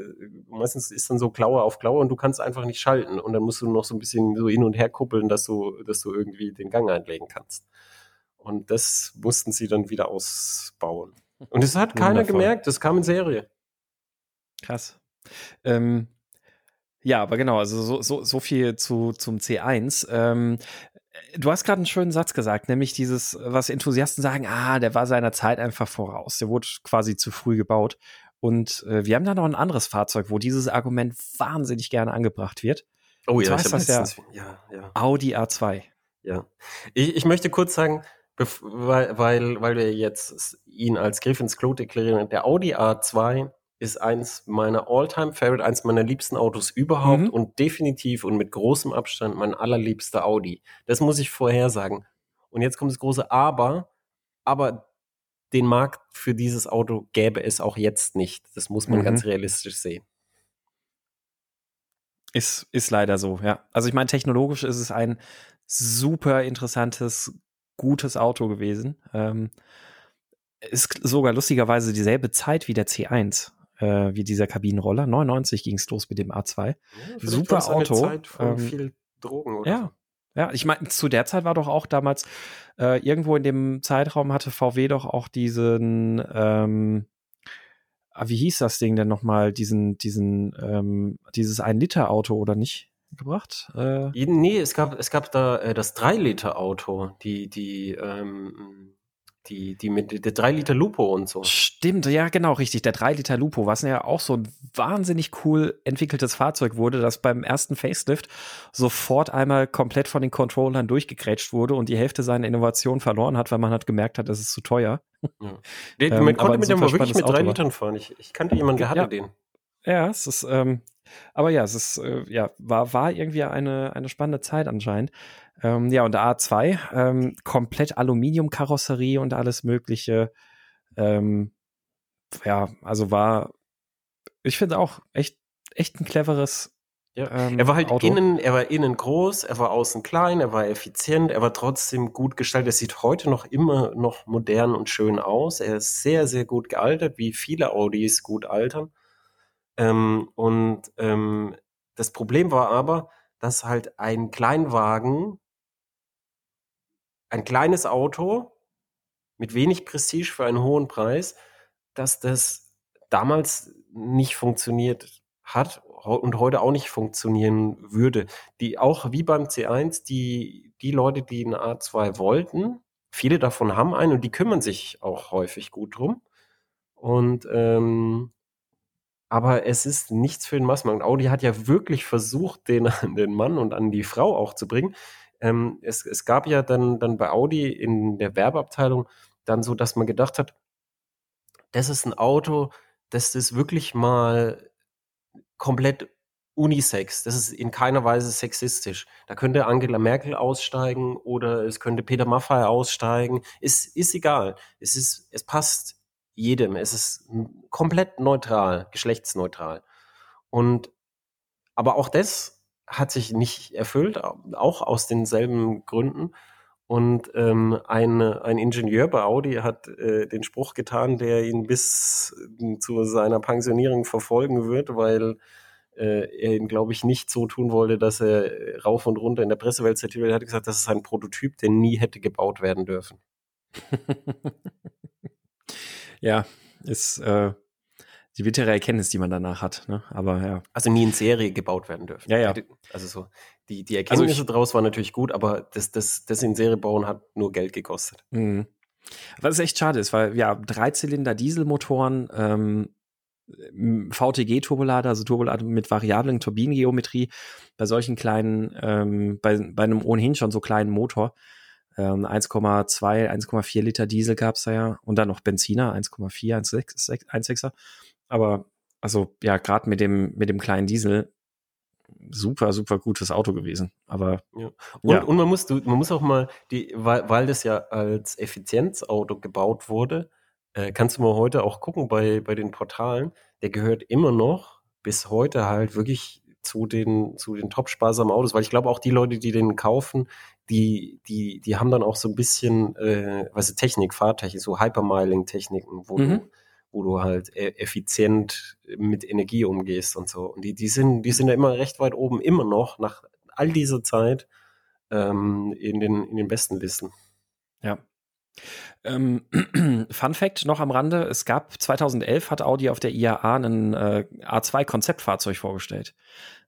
meistens ist dann so Klaue auf Klaue und du kannst einfach nicht schalten. Und dann musst du noch so ein bisschen so hin und her kuppeln, dass du, dass du irgendwie den Gang einlegen kannst. Und das mussten sie dann wieder ausbauen. Und es hat keiner Wundervoll. gemerkt, das kam in Serie. Krass. Ähm, ja, aber genau, also so, so, so viel zu, zum C1. Ähm, du hast gerade einen schönen Satz gesagt, nämlich dieses, was Enthusiasten sagen, ah, der war seiner Zeit einfach voraus. Der wurde quasi zu früh gebaut. Und äh, wir haben da noch ein anderes Fahrzeug, wo dieses Argument wahnsinnig gerne angebracht wird. Oh ja, ich das der ja, ja. Audi A2. Ja. Ich, ich möchte kurz sagen, weil, weil, weil wir jetzt ihn als Griff ins Klo deklarieren, der Audi A2 ist eins meiner All-Time-Favorite, eins meiner liebsten Autos überhaupt mhm. und definitiv und mit großem Abstand mein allerliebster Audi. Das muss ich vorher sagen. Und jetzt kommt das große Aber, aber den Markt für dieses Auto gäbe es auch jetzt nicht. Das muss man mhm. ganz realistisch sehen. Ist, ist leider so, ja. Also ich meine, technologisch ist es ein super interessantes, gutes Auto gewesen. Ähm, ist sogar lustigerweise dieselbe Zeit wie der C1 äh, wie dieser Kabinenroller. 99 ging es los mit dem A2. Ja, Super Auto. Zeit von ähm, viel Drogen oder Ja. Ja, ich meine, zu der Zeit war doch auch damals, äh, irgendwo in dem Zeitraum hatte VW doch auch diesen, ähm, ah, wie hieß das Ding denn nochmal, diesen, diesen, ähm, dieses 1-Liter-Auto oder nicht? gebracht? Äh, nee, es gab, es gab da äh, das 3-Liter-Auto, die, die, ähm, die, die mit der 3 Liter Lupo und so. Stimmt, ja, genau, richtig. Der 3 Liter Lupo, was ja auch so ein wahnsinnig cool entwickeltes Fahrzeug wurde, das beim ersten Facelift sofort einmal komplett von den Controllern durchgegrätscht wurde und die Hälfte seiner Innovation verloren hat, weil man hat gemerkt hat, es ist zu teuer. Ja. Den, ähm, man konnte mit dem wirklich mit drei Litern fahren. Ich, ich kannte jemanden, der hatte ja. den. Ja, es ist, ähm, aber ja, es ist, äh, ja, war, war irgendwie eine, eine spannende Zeit anscheinend. Ähm, ja, und der A2, ähm, komplett Aluminiumkarosserie und alles Mögliche. Ähm, ja, also war, ich finde auch echt, echt ein cleveres. Ja. Ähm, er war halt Auto. innen, er war innen groß, er war außen klein, er war effizient, er war trotzdem gut gestaltet. Er sieht heute noch immer noch modern und schön aus. Er ist sehr, sehr gut gealtert, wie viele Audis gut altern. Ähm, und ähm, das Problem war aber, dass halt ein Kleinwagen ein kleines Auto mit wenig Prestige für einen hohen Preis, dass das damals nicht funktioniert hat und heute auch nicht funktionieren würde. Die auch wie beim C1, die, die Leute, die einen A2 wollten, viele davon haben einen und die kümmern sich auch häufig gut drum. Und ähm, aber es ist nichts für den Massenmarkt. Audi hat ja wirklich versucht, den an den Mann und an die Frau auch zu bringen. Ähm, es, es gab ja dann, dann bei Audi in der Werbeabteilung dann so, dass man gedacht hat, das ist ein Auto, das ist wirklich mal komplett unisex. Das ist in keiner Weise sexistisch. Da könnte Angela Merkel aussteigen oder es könnte Peter Maffay aussteigen. Ist, ist egal. Es ist, es passt jedem. Es ist komplett neutral, geschlechtsneutral. Und, aber auch das hat sich nicht erfüllt, auch aus denselben Gründen. Und ähm, ein, ein Ingenieur bei Audi hat äh, den Spruch getan, der ihn bis äh, zu seiner Pensionierung verfolgen wird, weil äh, er ihn, glaube ich, nicht so tun wollte, dass er rauf und runter in der Pressewelt zitiert Er hat gesagt, das ist ein Prototyp, der nie hätte gebaut werden dürfen. ja, ist äh, die bittere Erkenntnis, die man danach hat. Ne? Aber ja. Also nie in Serie gebaut werden dürfen. Ja, ja. Also so, die, die Erkenntnisse also ich, draus waren natürlich gut, aber das, das, das in Serie bauen hat nur Geld gekostet. Mhm. Was echt schade ist, weil ja, Dreizylinder Dieselmotoren, ähm, VTG-Turbolader, also Turbolader mit variablen Turbinengeometrie, bei solchen kleinen, ähm, bei, bei einem ohnehin schon so kleinen Motor, ähm, 1,2, 1,4 Liter Diesel gab es da ja und dann noch Benziner, 1,4, 1,6er. Aber also ja, gerade mit dem, mit dem kleinen Diesel, super, super gutes Auto gewesen. Aber ja. Und, ja. und man muss, man muss auch mal, die, weil, weil das ja als Effizienzauto gebaut wurde, äh, kannst du mal heute auch gucken bei, bei den Portalen, der gehört immer noch bis heute halt wirklich zu den, zu den top sparsamen Autos, weil ich glaube auch die Leute, die den kaufen, die, die, die haben dann auch so ein bisschen, äh, was ist Technik, Fahrtechnik, so Hypermiling-Techniken, wo mhm. du wo du halt e-, effizient mit Energie umgehst und so. Und die, die sind, die sind ja immer recht weit oben, immer noch, nach all dieser Zeit, ähm, in, den, in den besten Listen. Ja. Ähm, Fun Fact noch am Rande: Es gab 2011 hat Audi auf der IAA ein äh, A2-Konzeptfahrzeug vorgestellt.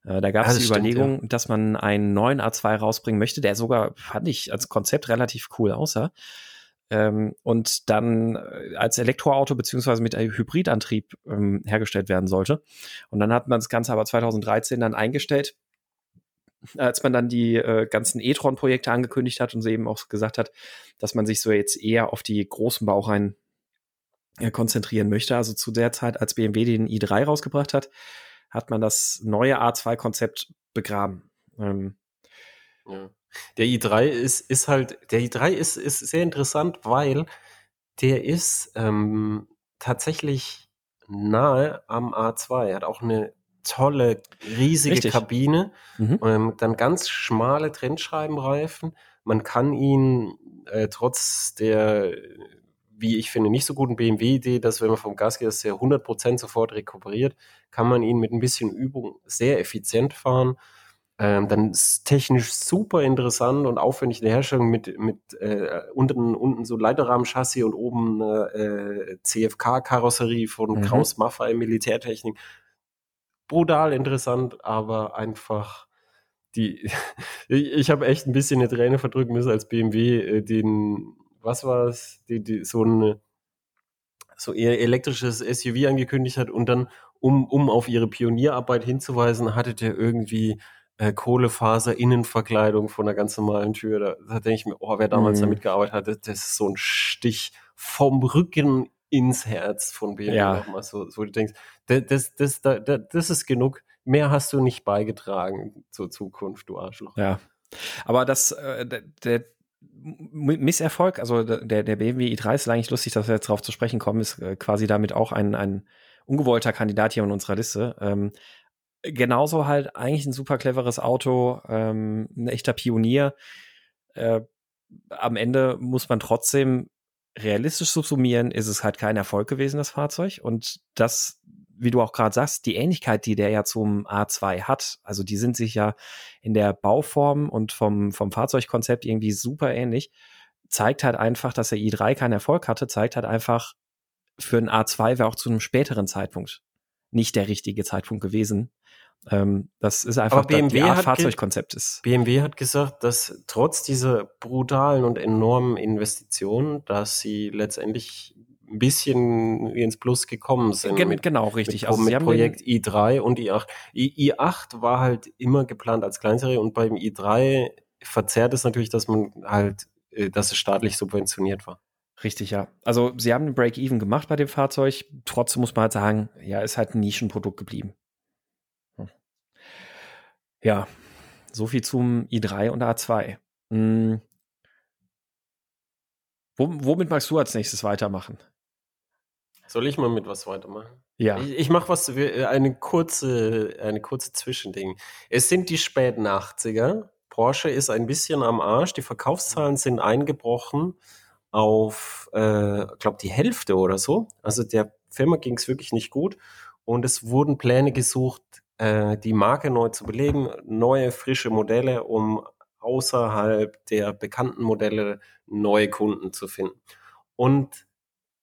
Äh, da gab es ja, die Überlegung, stimmt, ja. dass man einen neuen A2 rausbringen möchte, der sogar, fand ich, als Konzept relativ cool aussah. Ähm, und dann äh, als Elektroauto beziehungsweise mit Hybridantrieb ähm, hergestellt werden sollte. Und dann hat man das Ganze aber 2013 dann eingestellt als man dann die äh, ganzen e-tron-Projekte angekündigt hat und sie eben auch gesagt hat, dass man sich so jetzt eher auf die großen Baureihen äh, konzentrieren möchte. Also zu der Zeit, als BMW den i3 rausgebracht hat, hat man das neue A2-Konzept begraben. Ähm, ja. Der i3 ist, ist halt, der i3 ist, ist sehr interessant, weil der ist ähm, tatsächlich nahe am A2. Er hat auch eine tolle, riesige Richtig. Kabine, mhm. ähm, dann ganz schmale Trennscheibenreifen. Man kann ihn äh, trotz der, wie ich finde, nicht so guten BMW-Idee, dass wenn man vom Gas geht, dass er 100% sofort rekuperiert, kann man ihn mit ein bisschen Übung sehr effizient fahren. Ähm, dann ist technisch super interessant und aufwendig in der Herstellung mit, mit äh, unten, unten so Leiterrahmenchassis und oben äh, CFK-Karosserie von mhm. Kraus Maffei Militärtechnik brutal interessant, aber einfach die, ich, ich habe echt ein bisschen eine Träne verdrücken müssen, als BMW äh, den, was war es, die, die, so ein so ihr elektrisches SUV angekündigt hat und dann, um, um auf ihre Pionierarbeit hinzuweisen, hatte der irgendwie äh, Kohlefaser-Innenverkleidung von einer ganz normalen Tür. Da, da denke ich mir, oh, wer damals mhm. damit gearbeitet hat, das, das ist so ein Stich vom Rücken ins Herz von BMW ja. nochmal so, so du denkst, das, das, das, das ist genug. Mehr hast du nicht beigetragen zur Zukunft, du Arschloch. Ja. Aber das, äh, der, der Misserfolg, also der, der BMW i3 ist eigentlich lustig, dass wir jetzt darauf zu sprechen kommen, ist äh, quasi damit auch ein, ein ungewollter Kandidat hier in unserer Liste. Ähm, genauso halt eigentlich ein super cleveres Auto, ähm, ein echter Pionier. Äh, am Ende muss man trotzdem realistisch subsumieren, ist es halt kein Erfolg gewesen, das Fahrzeug. Und das, wie du auch gerade sagst, die Ähnlichkeit, die der ja zum A2 hat, also die sind sich ja in der Bauform und vom, vom Fahrzeugkonzept irgendwie super ähnlich, zeigt halt einfach, dass der i3 keinen Erfolg hatte, zeigt halt einfach, für ein A2 wäre auch zu einem späteren Zeitpunkt nicht der richtige Zeitpunkt gewesen, ähm, das ist einfach Aber BMW Art Fahrzeugkonzept ist. BMW hat gesagt, dass trotz dieser brutalen und enormen Investitionen, dass sie letztendlich ein bisschen ins Plus gekommen sind. Gen mit, genau, richtig. Mit, also mit Projekt i3 und i8. I, i8 war halt immer geplant als Kleinserie und beim i3 verzerrt es natürlich, dass man halt, äh, dass es staatlich subventioniert war. Richtig, ja. Also sie haben einen Break-Even gemacht bei dem Fahrzeug. Trotzdem muss man halt sagen, ja, ist halt ein Nischenprodukt geblieben. Ja, so viel zum i3 und A2. Hm. Womit magst du als nächstes weitermachen? Soll ich mal mit was weitermachen? Ja. Ich, ich mache was, äh, eine kurze, eine kurze Zwischending. Es sind die späten 80er. Porsche ist ein bisschen am Arsch. Die Verkaufszahlen sind eingebrochen auf, äh, glaube die Hälfte oder so. Also der Firma ging es wirklich nicht gut. Und es wurden Pläne gesucht, äh, die Marke neu zu beleben, neue, frische Modelle, um außerhalb der bekannten Modelle neue Kunden zu finden. Und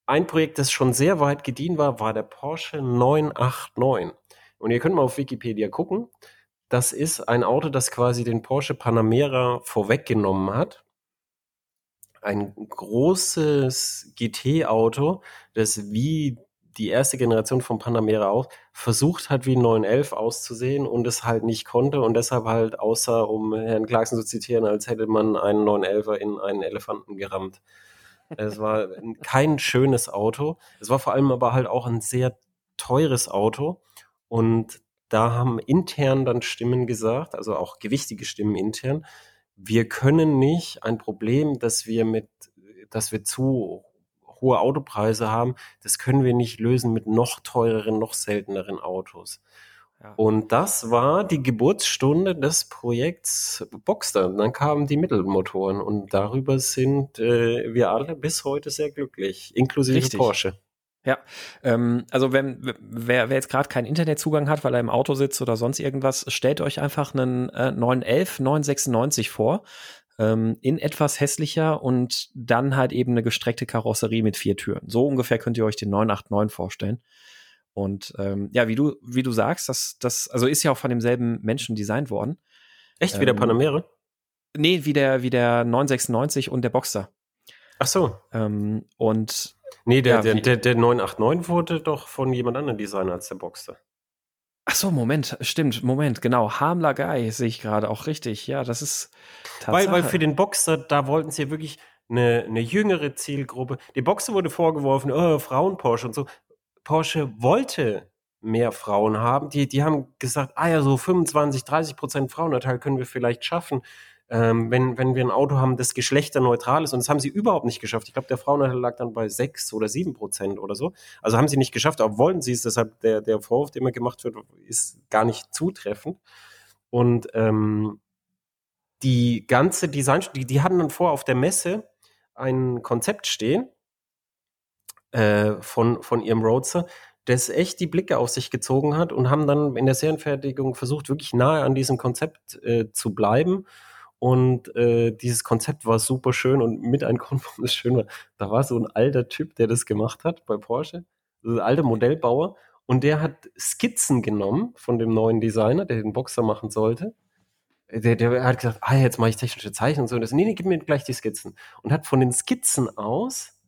ein Projekt, das schon sehr weit gediehen war, war der Porsche 989. Und ihr könnt mal auf Wikipedia gucken. Das ist ein Auto, das quasi den Porsche Panamera vorweggenommen hat. Ein großes GT-Auto, das wie die erste Generation von Panamera auch versucht hat, wie ein 911 auszusehen und es halt nicht konnte und deshalb halt außer, um Herrn Clarkson zu zitieren, als hätte man einen 911er in einen Elefanten gerammt. Es war kein schönes Auto. Es war vor allem aber halt auch ein sehr teures Auto und da haben intern dann Stimmen gesagt, also auch gewichtige Stimmen intern, wir können nicht ein Problem, dass wir mit, dass wir zu hohe Autopreise haben, das können wir nicht lösen mit noch teureren, noch selteneren Autos. Ja. Und das war die Geburtsstunde des Projekts Boxster. Dann kamen die Mittelmotoren und darüber sind äh, wir alle bis heute sehr glücklich, inklusive Richtig. Porsche. Ja, ähm, also wenn wer, wer jetzt gerade keinen Internetzugang hat, weil er im Auto sitzt oder sonst irgendwas, stellt euch einfach einen äh, 911 996 vor, ähm, in etwas hässlicher und dann halt eben eine gestreckte Karosserie mit vier Türen. So ungefähr könnt ihr euch den 989 vorstellen. Und ähm, ja, wie du wie du sagst, das das also ist ja auch von demselben Menschen designt worden. Echt wie der ähm, Panamera? Nee, wie der wie der 996 und der Boxer. Ach so. Ähm, und Nee, der, ja, der, der, der 989 wurde doch von jemand anderem Designer als der Boxer. Ach so, Moment, stimmt, Moment, genau. Hamler Guy sehe ich gerade auch richtig. Ja, das ist Tatsache. Weil, weil für den Boxer, da wollten sie ja wirklich eine, eine jüngere Zielgruppe. Die Boxer wurde vorgeworfen, oh, Frauen Porsche und so. Porsche wollte mehr Frauen haben. Die, die haben gesagt, ah ja, so 25, 30 Prozent Frauenanteil können wir vielleicht schaffen ähm, wenn, wenn wir ein Auto haben, das geschlechterneutral ist. Und das haben sie überhaupt nicht geschafft. Ich glaube, der Frauenanteil lag dann bei sechs oder sieben Prozent oder so. Also haben sie nicht geschafft, aber wollten sie es. Deshalb der, der Vorwurf, der immer gemacht wird, ist gar nicht zutreffend. Und ähm, die ganze Design, die, die hatten dann vor auf der Messe ein Konzept stehen äh, von, von ihrem Roadster, das echt die Blicke auf sich gezogen hat und haben dann in der Serienfertigung versucht, wirklich nahe an diesem Konzept äh, zu bleiben und äh, dieses Konzept war super schön und mit ein warum es schön war, da war so ein alter Typ, der das gemacht hat bei Porsche, so ein alter Modellbauer. Und der hat Skizzen genommen von dem neuen Designer, der den Boxer machen sollte. Der, der hat gesagt, ah, jetzt mache ich technische Zeichen und so. Und das, nee, nee, gib mir gleich die Skizzen. Und hat von den Skizzen aus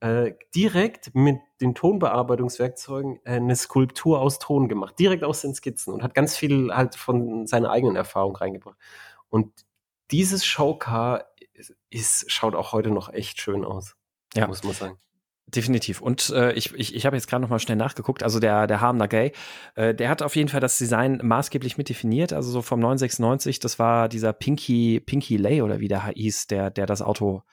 äh, direkt mit den Tonbearbeitungswerkzeugen äh, eine Skulptur aus Ton gemacht. Direkt aus den Skizzen. Und hat ganz viel halt von seiner eigenen Erfahrung reingebracht. Und dieses Showcar ist, schaut auch heute noch echt schön aus. Ja. Muss man sagen. Definitiv. Und äh, ich, ich, ich habe jetzt gerade noch mal schnell nachgeguckt. Also der, der Harmner Gay, äh, der hat auf jeden Fall das Design maßgeblich mit definiert. Also so vom 996, das war dieser Pinky, Pinky Lay oder wie der hieß, der, der das Auto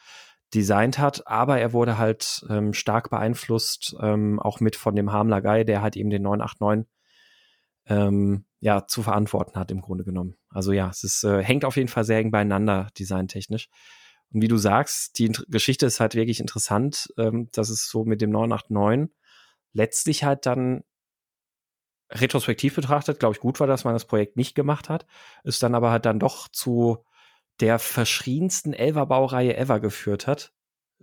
designt hat. Aber er wurde halt ähm, stark beeinflusst, ähm, auch mit von dem Harmler Guy, der halt eben den 989 ähm, ja, zu verantworten hat im Grunde genommen. Also ja, es ist, äh, hängt auf jeden Fall sehr eng beieinander, designtechnisch. Und wie du sagst, die Int Geschichte ist halt wirklich interessant, ähm, dass es so mit dem 989 letztlich halt dann retrospektiv betrachtet, glaube ich, gut war, dass man das Projekt nicht gemacht hat, ist dann aber halt dann doch zu der verschriensten Elva-Baureihe ever geführt hat,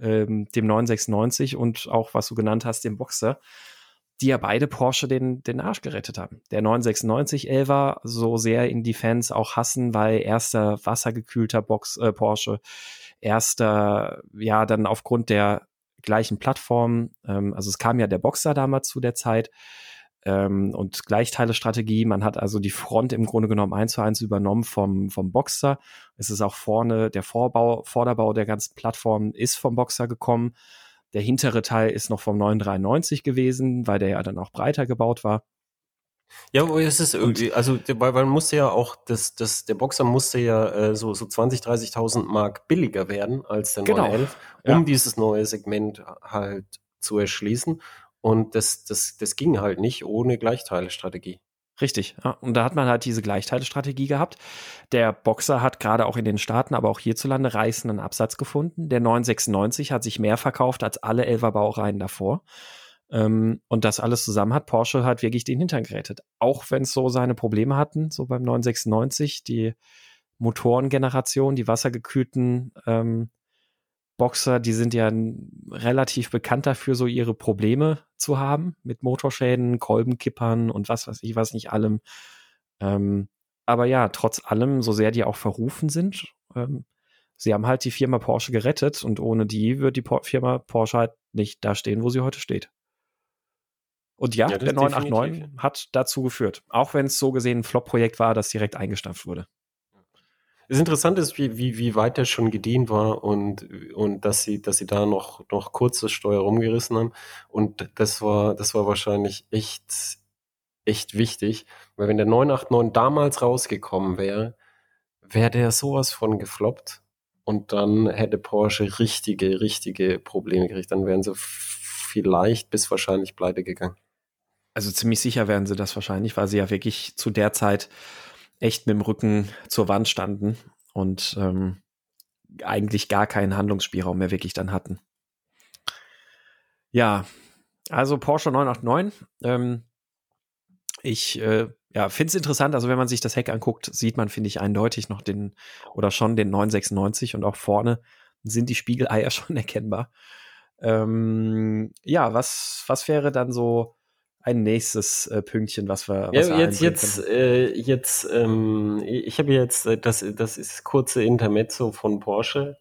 ähm, dem 996 und auch, was du genannt hast, dem Boxer die ja beide Porsche den, den Arsch gerettet haben. Der 996 11er so sehr in die Fans auch hassen, weil erster wassergekühlter Box äh, Porsche, erster, ja, dann aufgrund der gleichen Plattform, ähm, also es kam ja der Boxer damals zu der Zeit, ähm, und Gleichteile-Strategie. Man hat also die Front im Grunde genommen eins zu eins übernommen vom, vom Boxer. Es ist auch vorne, der Vorbau, Vorderbau der ganzen Plattform ist vom Boxer gekommen. Der hintere Teil ist noch vom 993 gewesen, weil der ja dann auch breiter gebaut war. Ja, aber es ist irgendwie, also weil man musste ja auch, das, das, der Boxer musste ja äh, so, so 20, 30.000 Mark billiger werden als der genau. 911, um ja. dieses neue Segment halt zu erschließen. Und das, das, das ging halt nicht ohne Gleichteile-Strategie. Richtig, ja. Und da hat man halt diese Gleichteile-Strategie gehabt. Der Boxer hat gerade auch in den Staaten, aber auch hierzulande reißenden Absatz gefunden. Der 996 hat sich mehr verkauft als alle Elfer-Baureihen davor. Ähm, und das alles zusammen hat Porsche halt wirklich den Hintern gerettet. Auch wenn es so seine Probleme hatten, so beim 996, die Motorengeneration, die wassergekühlten ähm, Boxer, die sind ja relativ bekannt dafür, so ihre Probleme zu haben mit Motorschäden, Kolbenkippern und was weiß ich, was nicht allem. Ähm, aber ja, trotz allem, so sehr die auch verrufen sind, ähm, sie haben halt die Firma Porsche gerettet und ohne die wird die Por Firma Porsche halt nicht da stehen, wo sie heute steht. Und ja, ja der 989 definitiv. hat dazu geführt. Auch wenn es so gesehen ein Flop-Projekt war, das direkt eingestampft wurde. Das Interessante ist, wie, wie, wie weit der schon gedient war und, und dass sie, dass sie da noch, noch kurz das Steuer rumgerissen haben. Und das war, das war wahrscheinlich echt, echt wichtig, weil wenn der 989 damals rausgekommen wäre, wäre der sowas von gefloppt und dann hätte Porsche richtige, richtige Probleme gekriegt. Dann wären sie vielleicht bis wahrscheinlich pleite gegangen. Also ziemlich sicher wären sie das wahrscheinlich, weil sie ja wirklich zu der Zeit echt mit dem Rücken zur Wand standen und ähm, eigentlich gar keinen Handlungsspielraum mehr wirklich dann hatten. Ja, Also Porsche 989. Ähm, ich äh, ja, finde es interessant. Also wenn man sich das Heck anguckt, sieht man, finde ich, eindeutig noch den oder schon den 996 und auch vorne sind die Spiegeleier schon erkennbar. Ähm, ja, was, was wäre dann so ein nächstes äh, Pünktchen, was wir, was ja, wir jetzt jetzt äh, jetzt ähm, ich habe jetzt äh, das das ist kurze Intermezzo von Porsche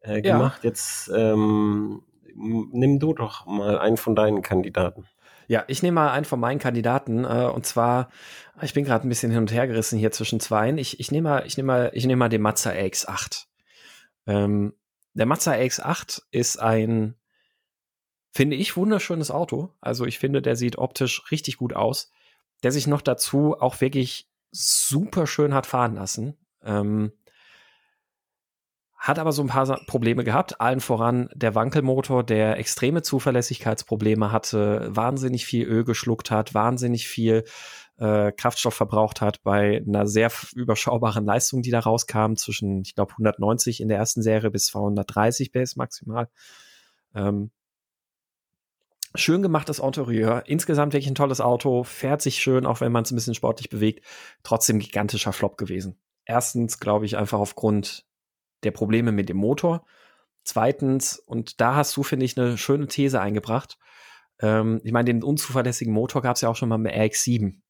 äh, gemacht. Ja. Jetzt ähm, nimm du doch mal einen von deinen Kandidaten. Ja, ich nehme mal einen von meinen Kandidaten äh, und zwar, ich bin gerade ein bisschen hin und her gerissen hier zwischen zweien. Ich, ich nehme mal, ich nehme mal, ich nehme mal den Mazda RX-8. Ähm, der Mazda RX-8 ist ein, finde ich, wunderschönes Auto. Also ich finde, der sieht optisch richtig gut aus. Der sich noch dazu auch wirklich super schön hat fahren lassen. Ähm, hat aber so ein paar Probleme gehabt, allen voran der Wankelmotor, der extreme Zuverlässigkeitsprobleme hatte, wahnsinnig viel Öl geschluckt hat, wahnsinnig viel äh, Kraftstoff verbraucht hat bei einer sehr überschaubaren Leistung, die da rauskam, zwischen, ich glaube, 190 in der ersten Serie bis 230 PS maximal. Ähm, schön gemachtes Interieur, insgesamt wirklich ein tolles Auto, fährt sich schön, auch wenn man es ein bisschen sportlich bewegt, trotzdem gigantischer Flop gewesen. Erstens, glaube ich, einfach aufgrund der Probleme mit dem Motor. Zweitens, und da hast du, finde ich, eine schöne These eingebracht. Ähm, ich meine, den unzuverlässigen Motor gab es ja auch schon mal mit RX7.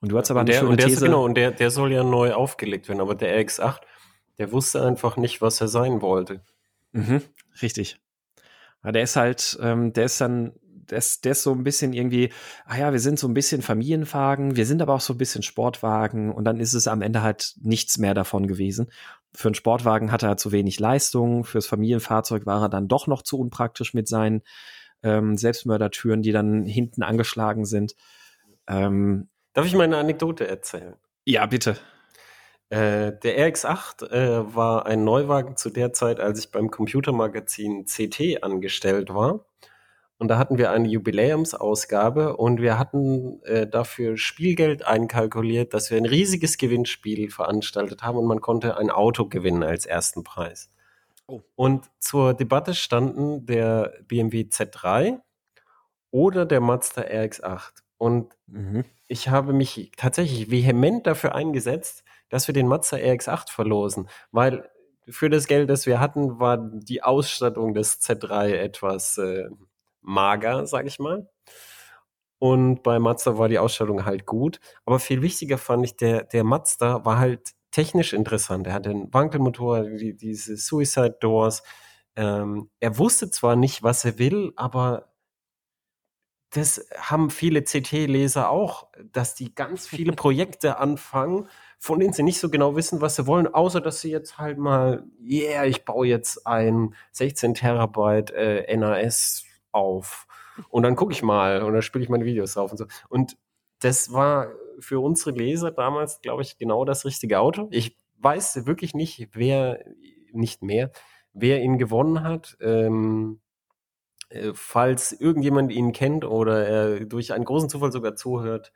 Und du hast aber eine der, schöne und der These. Ist, genau, und der, der soll ja neu aufgelegt werden, aber der RX8, der wusste einfach nicht, was er sein wollte. Mhm, richtig. Ja, der ist halt, ähm, der ist dann das, das so ein bisschen irgendwie, ah ja, wir sind so ein bisschen Familienwagen, wir sind aber auch so ein bisschen Sportwagen und dann ist es am Ende halt nichts mehr davon gewesen. Für einen Sportwagen hatte er zu wenig Leistung, fürs Familienfahrzeug war er dann doch noch zu unpraktisch mit seinen ähm, Selbstmördertüren, die dann hinten angeschlagen sind. Ähm, Darf ich mal eine Anekdote erzählen? Ja, bitte. Äh, der RX8 äh, war ein Neuwagen zu der Zeit, als ich beim Computermagazin CT angestellt war. Und da hatten wir eine Jubiläumsausgabe und wir hatten äh, dafür Spielgeld einkalkuliert, dass wir ein riesiges Gewinnspiel veranstaltet haben und man konnte ein Auto gewinnen als ersten Preis. Oh. Und zur Debatte standen der BMW Z3 oder der Mazda RX8. Und mhm. ich habe mich tatsächlich vehement dafür eingesetzt, dass wir den Mazda RX8 verlosen, weil für das Geld, das wir hatten, war die Ausstattung des Z3 etwas äh, mager, sag ich mal. Und bei Mazda war die Ausstattung halt gut. Aber viel wichtiger fand ich, der, der Mazda war halt technisch interessant. Er hatte einen Wankelmotor, die, diese Suicide Doors. Ähm, er wusste zwar nicht, was er will, aber das haben viele CT-Leser auch, dass die ganz viele Projekte anfangen, von denen sie nicht so genau wissen, was sie wollen, außer dass sie jetzt halt mal, yeah, ich baue jetzt ein 16 Terabyte äh, NAS auf. Und dann gucke ich mal und dann spiele ich meine Videos drauf und so. Und das war für unsere Leser damals, glaube ich, genau das richtige Auto. Ich weiß wirklich nicht, wer, nicht mehr, wer ihn gewonnen hat. Ähm, äh, falls irgendjemand ihn kennt oder er durch einen großen Zufall sogar zuhört,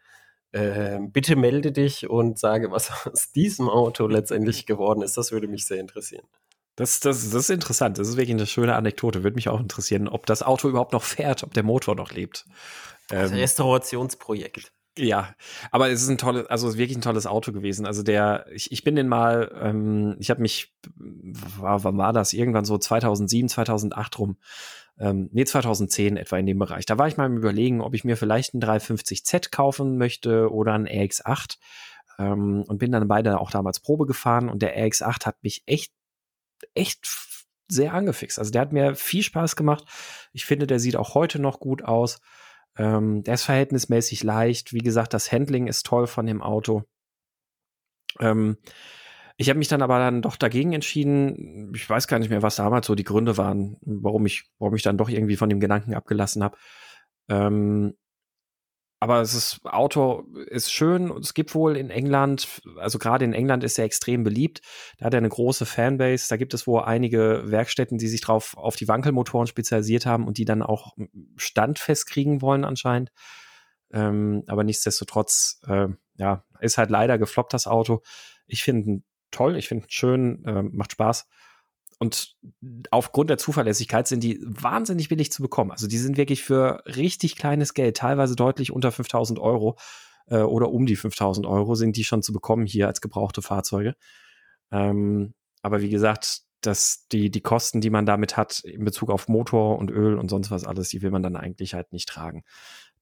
äh, bitte melde dich und sage, was aus diesem Auto letztendlich geworden ist. Das würde mich sehr interessieren. Das, das, das ist interessant. Das ist wirklich eine schöne Anekdote. Würde mich auch interessieren, ob das Auto überhaupt noch fährt, ob der Motor noch lebt. Ähm, Restaurationsprojekt. Ja, aber es ist ein tolles, also wirklich ein tolles Auto gewesen. Also der, ich, ich bin den mal, ähm, ich habe mich, war, wann war das? Irgendwann so 2007, 2008 rum. Ähm, nee, 2010 etwa in dem Bereich. Da war ich mal im Überlegen, ob ich mir vielleicht einen 350Z kaufen möchte oder einen RX8. Ähm, und bin dann beide auch damals Probe gefahren und der RX8 hat mich echt echt sehr angefixt. Also der hat mir viel Spaß gemacht. Ich finde, der sieht auch heute noch gut aus. Ähm, der ist verhältnismäßig leicht. Wie gesagt, das Handling ist toll von dem Auto. Ähm, ich habe mich dann aber dann doch dagegen entschieden. Ich weiß gar nicht mehr, was damals so die Gründe waren, warum ich, warum ich dann doch irgendwie von dem Gedanken abgelassen habe. Ähm, aber es ist, Auto ist schön. Es gibt wohl in England, also gerade in England ist er extrem beliebt. Da hat er eine große Fanbase. Da gibt es wohl einige Werkstätten, die sich drauf auf die Wankelmotoren spezialisiert haben und die dann auch standfest kriegen wollen anscheinend. Ähm, aber nichtsdestotrotz, äh, ja, ist halt leider gefloppt das Auto. Ich finde ihn toll, ich finde ihn schön, äh, macht Spaß. Und aufgrund der Zuverlässigkeit sind die wahnsinnig billig zu bekommen. Also die sind wirklich für richtig kleines Geld, teilweise deutlich unter 5000 Euro äh, oder um die 5000 Euro sind die schon zu bekommen hier als gebrauchte Fahrzeuge. Ähm, aber wie gesagt, dass die, die Kosten, die man damit hat in Bezug auf Motor und Öl und sonst was alles, die will man dann eigentlich halt nicht tragen.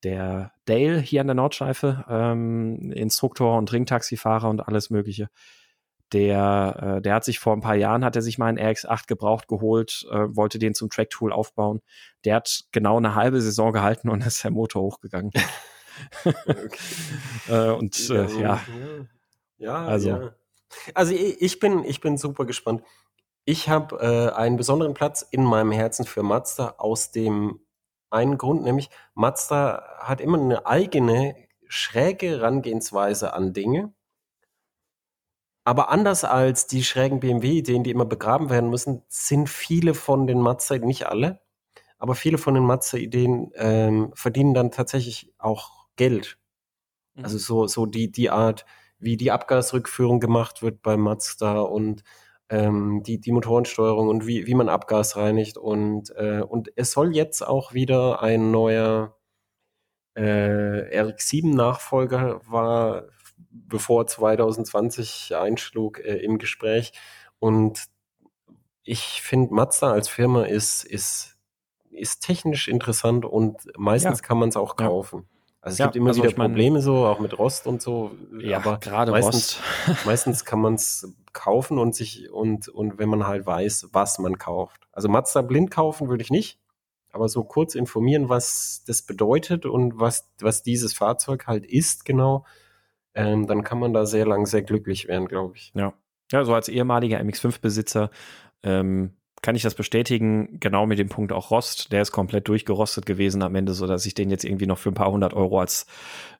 Der Dale hier an der Nordschleife, ähm, Instruktor und Ringtaxifahrer und alles Mögliche, der, äh, der hat sich vor ein paar Jahren, hat er sich mal einen RX8 gebraucht geholt, äh, wollte den zum Track-Tool aufbauen. Der hat genau eine halbe Saison gehalten und ist der Motor hochgegangen. äh, und äh, ja. Ja, also. Ja. Also ich bin, ich bin super gespannt. Ich habe äh, einen besonderen Platz in meinem Herzen für Mazda aus dem einen Grund, nämlich Mazda hat immer eine eigene schräge Herangehensweise an Dinge. Aber anders als die schrägen BMW-Ideen, die immer begraben werden müssen, sind viele von den Mazda, nicht alle, aber viele von den Mazda-Ideen ähm, verdienen dann tatsächlich auch Geld. Mhm. Also so, so die, die Art, wie die Abgasrückführung gemacht wird bei Mazda und ähm, die, die Motorensteuerung und wie, wie man Abgas reinigt. Und, äh, und es soll jetzt auch wieder ein neuer äh, RX-7-Nachfolger war, bevor 2020 einschlug, äh, im Gespräch. Und ich finde, Mazda als Firma ist, ist, ist technisch interessant und meistens ja. kann man es auch kaufen. Ja. Also es ja, gibt immer also wieder Probleme so, auch mit Rost und so. Ja, aber gerade meistens, Rost. meistens kann man es kaufen und sich und, und wenn man halt weiß, was man kauft. Also Mazda blind kaufen würde ich nicht, aber so kurz informieren, was das bedeutet und was, was dieses Fahrzeug halt ist, genau, ähm, dann kann man da sehr lang sehr glücklich werden, glaube ich. Ja. Ja, so als ehemaliger MX5-Besitzer ähm, kann ich das bestätigen, genau mit dem Punkt auch Rost. Der ist komplett durchgerostet gewesen am Ende, so dass ich den jetzt irgendwie noch für ein paar hundert Euro als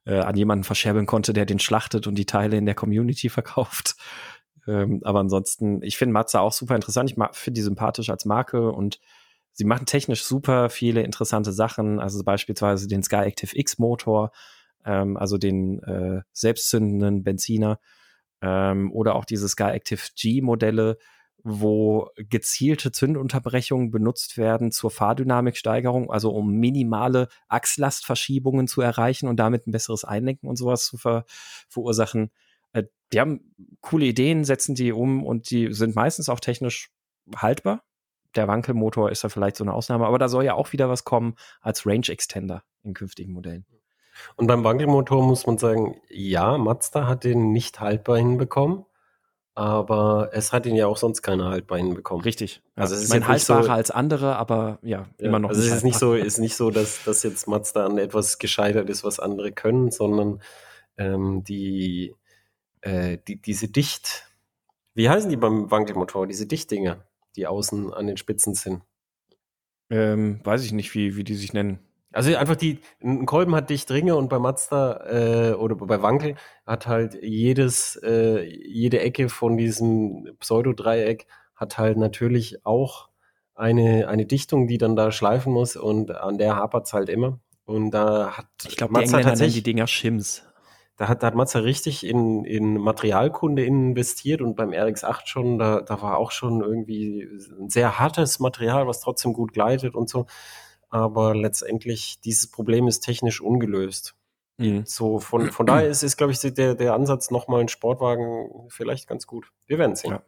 äh, an jemanden verscherbeln konnte, der den schlachtet und die Teile in der Community verkauft. Ähm, aber ansonsten, ich finde Mazda auch super interessant. Ich finde die sympathisch als Marke und sie machen technisch super viele interessante Sachen. Also beispielsweise den Sky Active X Motor, ähm, also den äh, selbstzündenden Benziner ähm, oder auch diese Sky Active G Modelle wo gezielte Zündunterbrechungen benutzt werden zur Fahrdynamiksteigerung, also um minimale Achslastverschiebungen zu erreichen und damit ein besseres Einlenken und sowas zu ver verursachen. Äh, die haben coole Ideen, setzen die um und die sind meistens auch technisch haltbar. Der Wankelmotor ist da vielleicht so eine Ausnahme, aber da soll ja auch wieder was kommen als Range Extender in künftigen Modellen. Und beim Wankelmotor muss man sagen, ja, Mazda hat den nicht haltbar hinbekommen aber es hat ihn ja auch sonst keiner haltbar hinbekommen. Richtig. Also es ist mein haltbarer so, als andere, aber ja, ja immer noch. Also es ist nicht so, ist nicht so, dass, dass jetzt Mazda an etwas gescheitert ist, was andere können, sondern ähm, die, äh, die, diese Dicht, wie heißen die beim Wankelmotor, diese Dichtdinger, die außen an den Spitzen sind? Ähm, weiß ich nicht, wie, wie die sich nennen. Also einfach die, ein Kolben hat dicht Ringe und bei Mazda äh, oder bei Wankel hat halt jedes, äh, jede Ecke von diesem Pseudodreieck hat halt natürlich auch eine, eine Dichtung, die dann da schleifen muss und an der hapert es halt immer. Und da hat ich glaub, Mazda tatsächlich die Dinger Shims. Da hat, da hat Mazda richtig in, in Materialkunde investiert und beim RX8 schon, da, da war auch schon irgendwie ein sehr hartes Material, was trotzdem gut gleitet und so aber letztendlich dieses Problem ist technisch ungelöst. Mhm. So von, von daher ist, ist glaube ich, der, der Ansatz, nochmal einen Sportwagen vielleicht ganz gut. Wir werden sehen. Ja.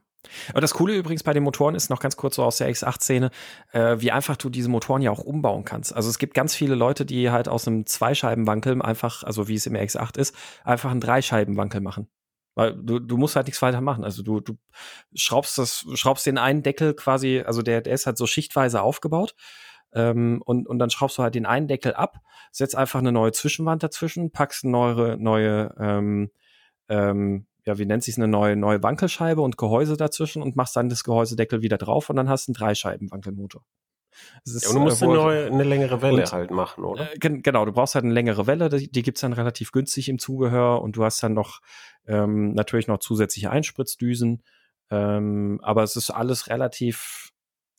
Aber das Coole übrigens bei den Motoren ist noch ganz kurz so aus der X8-Szene, äh, wie einfach du diese Motoren ja auch umbauen kannst. Also es gibt ganz viele Leute, die halt aus einem Zweischeibenwankel einfach, also wie es im X8 ist, einfach einen Dreischeibenwankel machen. Weil du, du musst halt nichts weiter machen. Also du, du schraubst das, schraubst den einen Deckel quasi, also der, der ist halt so schichtweise aufgebaut ähm, und, und dann schraubst du halt den einen Deckel ab, setzt einfach eine neue Zwischenwand dazwischen, packst eine neue, neue ähm, ähm, ja, wie nennt sich eine neue, neue Wankelscheibe und Gehäuse dazwischen und machst dann das Gehäusedeckel wieder drauf und dann hast du einen Dreischeiben-Wankelmotor. Ist, ja, und du musst äh, eine, neue, eine längere Welle und, halt machen, oder? Äh, genau, du brauchst halt eine längere Welle, die, die gibt's dann relativ günstig im Zubehör und du hast dann noch ähm, natürlich noch zusätzliche Einspritzdüsen. Ähm, aber es ist alles relativ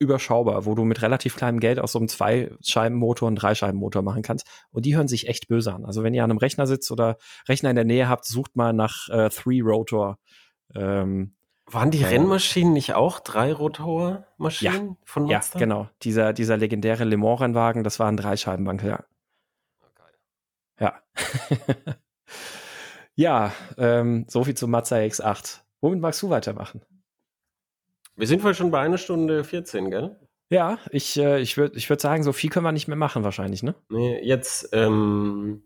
überschaubar, wo du mit relativ kleinem Geld aus so einem Zwei-Scheiben-Motor einen Dreischeiben-Motor machen kannst. Und die hören sich echt böse an. Also wenn ihr an einem Rechner sitzt oder Rechner in der Nähe habt, sucht mal nach äh, Three-Rotor. Ähm, Waren die Rennmaschinen nicht auch drei Rotormaschinen ja, von Mazda? Ja, genau. Dieser, dieser legendäre Le Mans-Rennwagen, das war ein Dreischeibenbank, ja. Ja. ja, ähm, so viel zu Mazda X8. Womit magst du weitermachen? Wir sind wohl schon bei einer Stunde 14, gell? Ja, ich, äh, ich würde ich würd sagen, so viel können wir nicht mehr machen wahrscheinlich, ne? Nee, jetzt, ähm,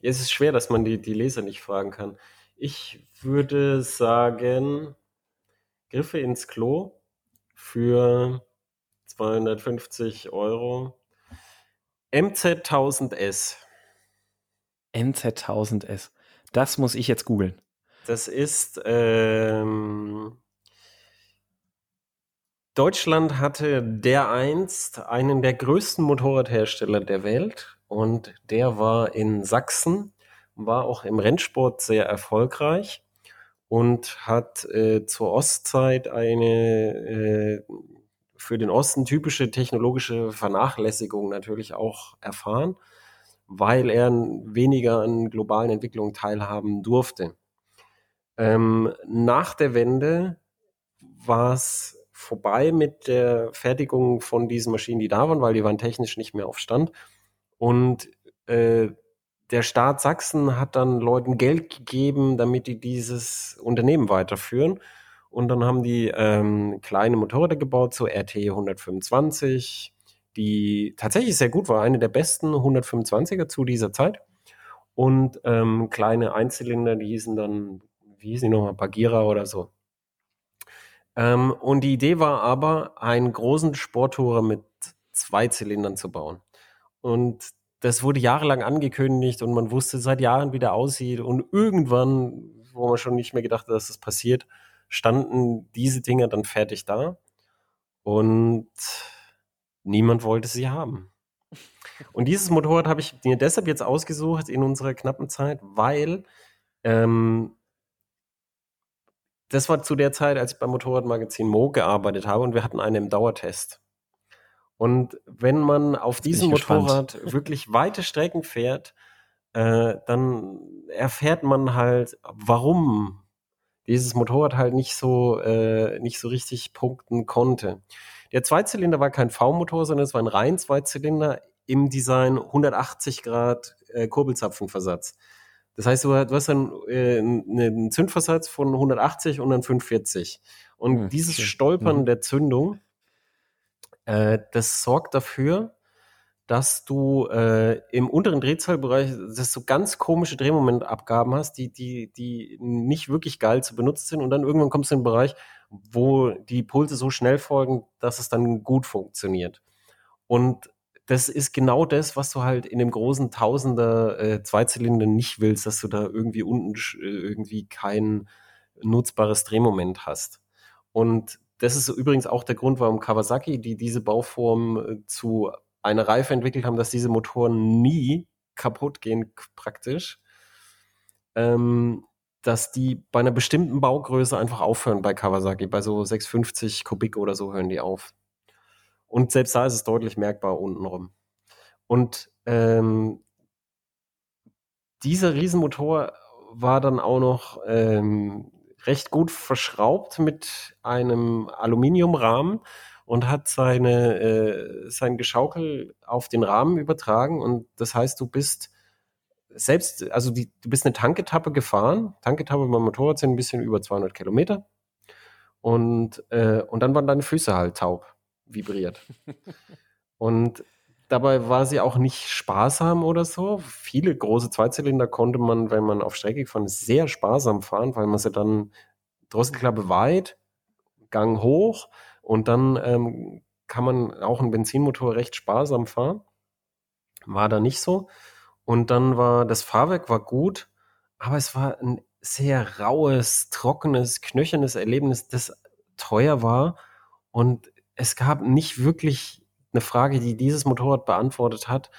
jetzt ist es schwer, dass man die, die Leser nicht fragen kann. Ich würde sagen, Griffe ins Klo für 250 Euro. MZ1000S. MZ1000S. Das muss ich jetzt googeln. Das ist ähm, Deutschland hatte dereinst einen der größten Motorradhersteller der Welt und der war in Sachsen, war auch im Rennsport sehr erfolgreich und hat äh, zur Ostzeit eine äh, für den Osten typische technologische Vernachlässigung natürlich auch erfahren, weil er weniger an globalen Entwicklungen teilhaben durfte. Ähm, nach der Wende war es vorbei mit der Fertigung von diesen Maschinen, die da waren, weil die waren technisch nicht mehr auf Stand. Und äh, der Staat Sachsen hat dann Leuten Geld gegeben, damit die dieses Unternehmen weiterführen. Und dann haben die ähm, kleine Motorräder gebaut, so RT 125, die tatsächlich sehr gut war, eine der besten 125er zu dieser Zeit. Und ähm, kleine Einzylinder, die hießen dann, wie hießen die nochmal, Bagheera oder so. Ähm, und die Idee war aber, einen großen Sporttourer mit zwei Zylindern zu bauen. Und das wurde jahrelang angekündigt und man wusste seit Jahren, wie der aussieht. Und irgendwann, wo man schon nicht mehr gedacht hat, dass das passiert, standen diese Dinger dann fertig da. Und niemand wollte sie haben. Und dieses Motorrad habe ich mir deshalb jetzt ausgesucht in unserer knappen Zeit, weil ähm, das war zu der Zeit, als ich beim Motorradmagazin Mo gearbeitet habe und wir hatten einen im Dauertest. Und wenn man auf diesem Motorrad gespannt. wirklich weite Strecken fährt, äh, dann erfährt man halt, warum dieses Motorrad halt nicht so, äh, nicht so richtig punkten konnte. Der Zweizylinder war kein V-Motor, sondern es war ein rein Zweizylinder im Design 180 Grad äh, Kurbelzapfenversatz. Das heißt, du, hast dann äh, einen Zündversatz von 180 und dann 45. Und hm, dieses Stolpern hm. der Zündung, äh, das sorgt dafür, dass du äh, im unteren Drehzahlbereich das so ganz komische Drehmomentabgaben hast, die, die, die nicht wirklich geil zu benutzen sind. Und dann irgendwann kommst du in den Bereich, wo die Pulse so schnell folgen, dass es dann gut funktioniert. Und das ist genau das, was du halt in dem großen Tausender äh, Zweizylinder nicht willst, dass du da irgendwie unten äh, irgendwie kein nutzbares Drehmoment hast. Und das ist übrigens auch der Grund, warum Kawasaki, die diese Bauform äh, zu einer Reife entwickelt haben, dass diese Motoren nie kaputt gehen praktisch, ähm, dass die bei einer bestimmten Baugröße einfach aufhören bei Kawasaki. Bei so 650 Kubik oder so hören die auf. Und selbst da ist es deutlich merkbar untenrum. Und ähm, dieser Riesenmotor war dann auch noch ähm, recht gut verschraubt mit einem Aluminiumrahmen und hat seine, äh, sein Geschaukel auf den Rahmen übertragen. Und das heißt, du bist selbst, also die, du bist eine Tanketappe gefahren. Tanketappe beim Motorrad sind ein bisschen über 200 Kilometer. Und, äh, und dann waren deine Füße halt taub vibriert. Und dabei war sie auch nicht sparsam oder so. Viele große Zweizylinder konnte man, wenn man auf Strecke gefahren ist, sehr sparsam fahren, weil man sie dann Drosselklappe weit, Gang hoch und dann ähm, kann man auch einen Benzinmotor recht sparsam fahren. War da nicht so. Und dann war das Fahrwerk war gut, aber es war ein sehr raues, trockenes, knöchernes Erlebnis, das teuer war und es gab nicht wirklich eine Frage, die dieses Motorrad beantwortet hat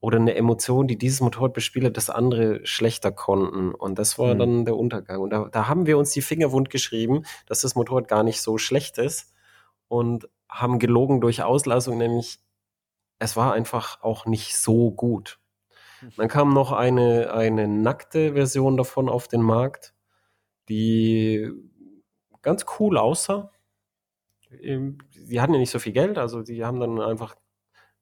oder eine Emotion, die dieses Motorrad bespielt hat, das andere schlechter konnten. Und das war mhm. dann der Untergang. Und da, da haben wir uns die Finger wund geschrieben, dass das Motorrad gar nicht so schlecht ist und haben gelogen durch Auslassung, nämlich es war einfach auch nicht so gut. Dann kam noch eine, eine nackte Version davon auf den Markt. die ganz cool aussah. Sie hatten ja nicht so viel Geld, also die haben dann einfach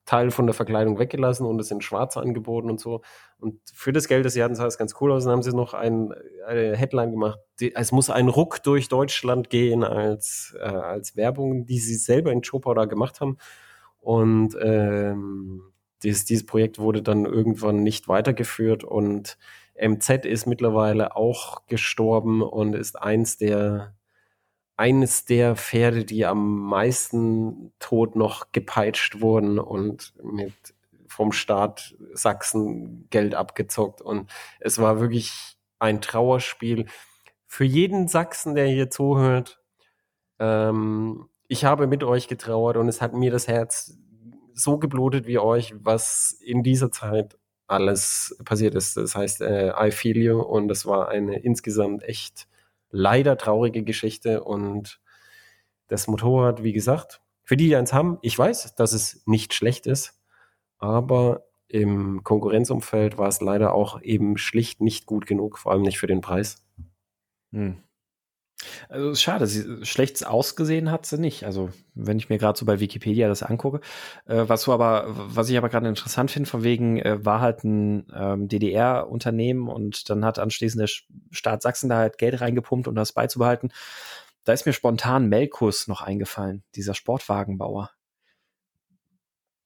Teil von der Verkleidung weggelassen und es in schwarz angeboten und so. Und für das Geld, das sie hatten, sah es ganz cool aus. Dann haben sie noch ein, eine Headline gemacht. Die, es muss ein Ruck durch Deutschland gehen als, äh, als Werbung, die sie selber in Chopau da gemacht haben. Und ähm, dieses, dieses Projekt wurde dann irgendwann nicht weitergeführt und MZ ist mittlerweile auch gestorben und ist eins der eines der Pferde, die am meisten tot noch gepeitscht wurden und mit vom Staat Sachsen Geld abgezockt. Und es war wirklich ein Trauerspiel. Für jeden Sachsen, der hier zuhört, ähm, ich habe mit euch getrauert und es hat mir das Herz so geblutet wie euch, was in dieser Zeit alles passiert ist. Das heißt, äh, I feel you und es war eine insgesamt echt leider traurige Geschichte und das Motorrad, wie gesagt, für die, die eins haben, ich weiß, dass es nicht schlecht ist, aber im Konkurrenzumfeld war es leider auch eben schlicht nicht gut genug, vor allem nicht für den Preis. Hm. Also schade, sie, schlecht ausgesehen hat sie nicht. Also wenn ich mir gerade so bei Wikipedia das angucke, äh, was so aber, was ich aber gerade interessant finde, von wegen äh, war halt ein ähm, DDR-Unternehmen und dann hat anschließend der Staat Sachsen da halt Geld reingepumpt, um das beizubehalten. Da ist mir spontan Melkus noch eingefallen, dieser Sportwagenbauer.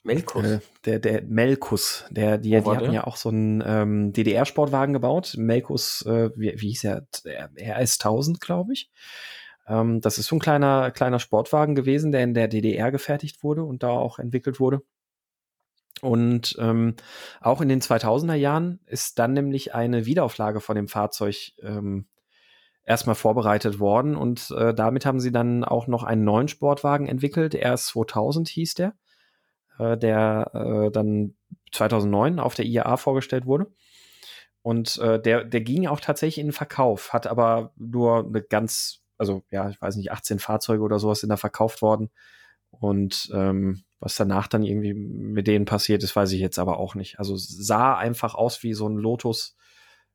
Melkus? Äh, der, der Melkus, der, die, die hatten der? ja auch so einen ähm, DDR-Sportwagen gebaut. Melkus, äh, wie, wie hieß er? RS 1000, glaube ich. Ähm, das ist so ein kleiner, kleiner Sportwagen gewesen, der in der DDR gefertigt wurde und da auch entwickelt wurde. Und ähm, auch in den 2000er Jahren ist dann nämlich eine Wiederauflage von dem Fahrzeug ähm, erstmal vorbereitet worden und äh, damit haben sie dann auch noch einen neuen Sportwagen entwickelt. RS 2000 hieß der der äh, dann 2009 auf der IAA vorgestellt wurde. Und äh, der, der ging auch tatsächlich in den Verkauf, hat aber nur eine ganz, also ja, ich weiß nicht, 18 Fahrzeuge oder sowas sind da verkauft worden. Und ähm, was danach dann irgendwie mit denen passiert ist, weiß ich jetzt aber auch nicht. Also sah einfach aus wie so ein Lotus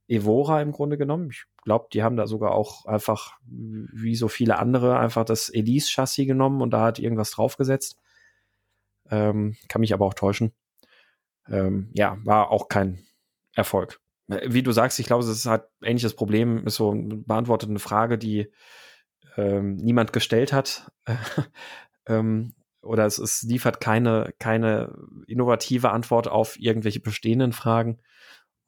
Evora im Grunde genommen. Ich glaube, die haben da sogar auch einfach, wie so viele andere, einfach das Elise-Chassis genommen und da hat irgendwas draufgesetzt. Ähm, kann mich aber auch täuschen. Ähm, ja, war auch kein Erfolg. Wie du sagst, ich glaube, es ist halt ähnliches Problem, ist so eine beantwortete Frage, die ähm, niemand gestellt hat. ähm, oder es, es liefert keine, keine innovative Antwort auf irgendwelche bestehenden Fragen.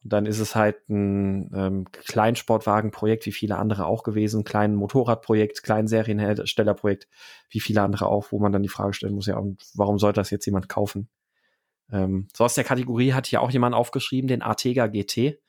Und dann ist es halt ein ähm, Kleinsportwagenprojekt, wie viele andere auch gewesen, klein Motorradprojekt, klein Serienherstellerprojekt, wie viele andere auch, wo man dann die Frage stellen muss, ja, und warum sollte das jetzt jemand kaufen? Ähm, so aus der Kategorie hat hier auch jemand aufgeschrieben, den Artega GT.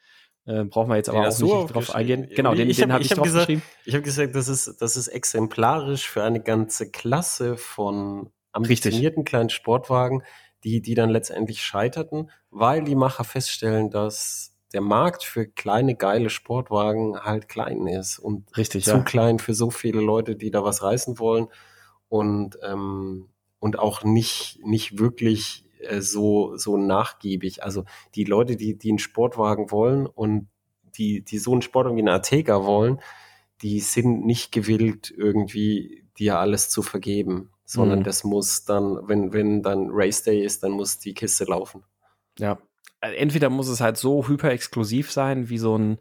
Äh, brauchen wir jetzt aber den auch nicht drauf eingehen. Genau, den, ich den habe hab ich, hab drauf gesagt, geschrieben. Ich habe gesagt, das ist, das ist exemplarisch für eine ganze Klasse von ambitionierten Richtig. kleinen Sportwagen, die, die dann letztendlich scheiterten, weil die Macher feststellen, dass der Markt für kleine, geile Sportwagen halt klein ist und Richtig, zu ja. klein für so viele Leute, die da was reißen wollen und, ähm, und auch nicht, nicht wirklich äh, so, so nachgiebig. Also die Leute, die, die einen Sportwagen wollen und die, die so einen Sportwagen wie einen Artega wollen, die sind nicht gewillt, irgendwie dir alles zu vergeben sondern mhm. das muss dann, wenn, wenn dann Race Day ist, dann muss die Kiste laufen. Ja. Äh, entweder muss es halt so hyper exklusiv sein, wie so ein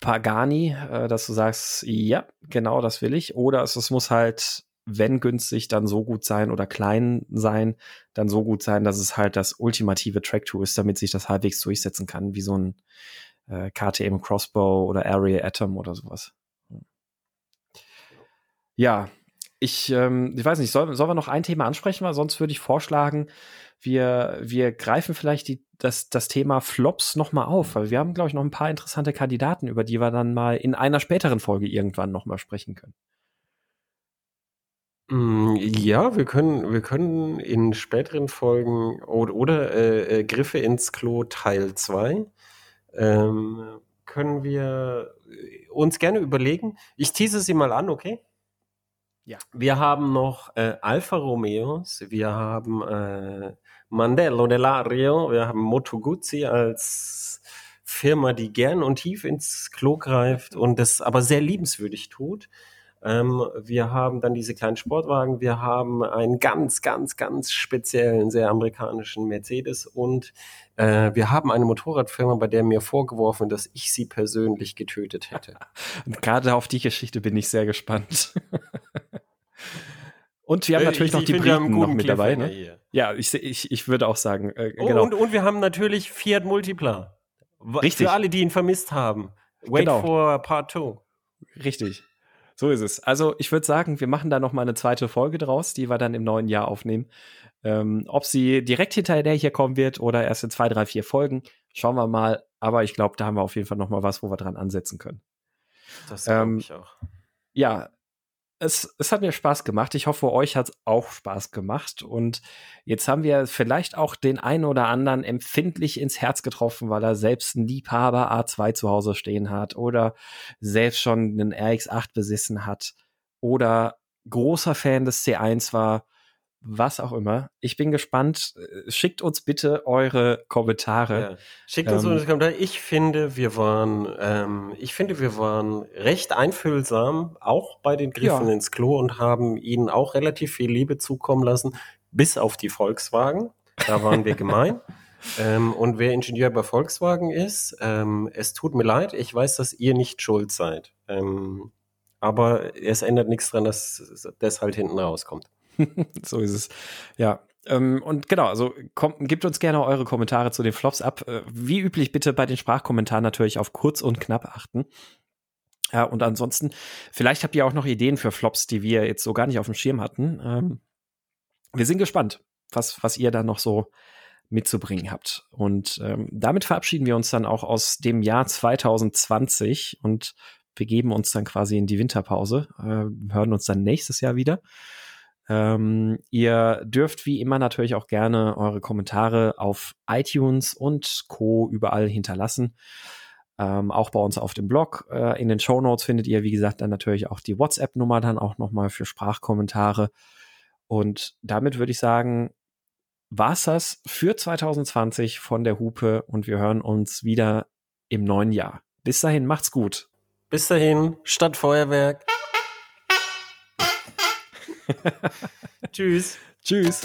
Pagani, äh, dass du sagst, ja, genau das will ich, oder es, es muss halt, wenn günstig, dann so gut sein oder klein sein, dann so gut sein, dass es halt das ultimative Track-Tool ist, damit sich das halbwegs durchsetzen kann, wie so ein äh, KTM Crossbow oder Area Atom oder sowas. Ja, ich, ähm, ich weiß nicht, sollen soll wir noch ein Thema ansprechen, weil sonst würde ich vorschlagen, wir, wir greifen vielleicht die, das, das Thema Flops noch mal auf, weil wir haben, glaube ich, noch ein paar interessante Kandidaten, über die wir dann mal in einer späteren Folge irgendwann noch mal sprechen können. Mm, ja, wir können, wir können in späteren Folgen oder, oder äh, äh, Griffe ins Klo Teil 2 ähm, können wir uns gerne überlegen. Ich tease sie mal an, okay? Ja. Wir haben noch äh, Alfa Romeos, wir haben äh, Mandello dell'Ario, wir haben Moto Guzzi als Firma, die gern und tief ins Klo greift und das aber sehr liebenswürdig tut. Ähm, wir haben dann diese kleinen Sportwagen, wir haben einen ganz, ganz, ganz speziellen, sehr amerikanischen Mercedes und äh, wir haben eine Motorradfirma, bei der mir vorgeworfen, dass ich sie persönlich getötet hätte. Gerade auf die Geschichte bin ich sehr gespannt. Und wir haben Äh, natürlich ich- noch ich die Briten noch mit dabei. Ne? Ja, ich, ich, ich würde auch sagen, äh, Oh, genau. und, und wir haben natürlich Fiat Multipla. Richtig. Für alle, die ihn vermisst haben. Wait Genau. for Part 2. Richtig. So ist es. Also ich würde sagen, wir machen da noch mal eine zweite Folge draus, die wir dann im neuen Jahr aufnehmen. Ähm, ob sie direkt hinterher hier kommen wird oder erst in zwei, drei, vier Folgen, schauen wir mal. Aber ich glaube, da haben wir auf jeden Fall noch mal was, wo wir dran ansetzen können. Das glaube Ähm, ich auch. Ja, es, es hat mir Spaß gemacht. Ich hoffe, euch hat es auch Spaß gemacht. Und jetzt haben wir vielleicht auch den einen oder anderen empfindlich ins Herz getroffen, weil er selbst einen Liebhaber A2 zu Hause stehen hat oder selbst schon einen RX8 besessen hat oder großer Fan des C1 war. Was auch immer. Ich bin gespannt. Äh, Schickt uns bitte eure Kommentare. Ja. Schickt uns Ähm, mal das Kommentar. Ich finde, wir waren, ähm, ich finde, wir waren recht einfühlsam, auch bei den Griffen Ja. ins Klo und haben ihnen auch relativ viel Liebe zukommen lassen, bis auf die Volkswagen. Da waren wir gemein. Ähm, und wer Ingenieur bei Volkswagen ist, ähm, es tut mir leid, ich weiß, dass ihr nicht schuld seid. Ähm, aber es ändert nichts dran, dass das halt hinten rauskommt. so ist es. Ja. Ähm, und genau, also kommt, gebt uns gerne eure Kommentare zu den Flops ab. Äh, wie üblich bitte bei den Sprachkommentaren natürlich auf kurz und knapp achten. Ja, und ansonsten, vielleicht habt ihr auch noch Ideen für Flops, die wir jetzt so gar nicht auf dem Schirm hatten. Ähm, wir sind gespannt, was, was ihr da noch so mitzubringen habt. Und ähm, damit verabschieden wir uns dann auch aus dem Jahr 2020 und begeben uns dann quasi in die Winterpause. Äh, hören uns dann nächstes Jahr wieder. Ähm, ihr dürft wie immer natürlich auch gerne eure Kommentare auf iTunes und Co. überall hinterlassen. Ähm, auch bei uns auf dem Blog. Äh, in den Show Notes findet ihr, wie gesagt, dann natürlich auch die WhatsApp-Nummer dann auch nochmal für Sprachkommentare. Und damit würde ich sagen, war's das für 2020 von der Hupe und wir hören uns wieder im neuen Jahr. Bis dahin, macht's gut. Bis dahin, Stadtfeuerwerk. Tschüss. Tschüss.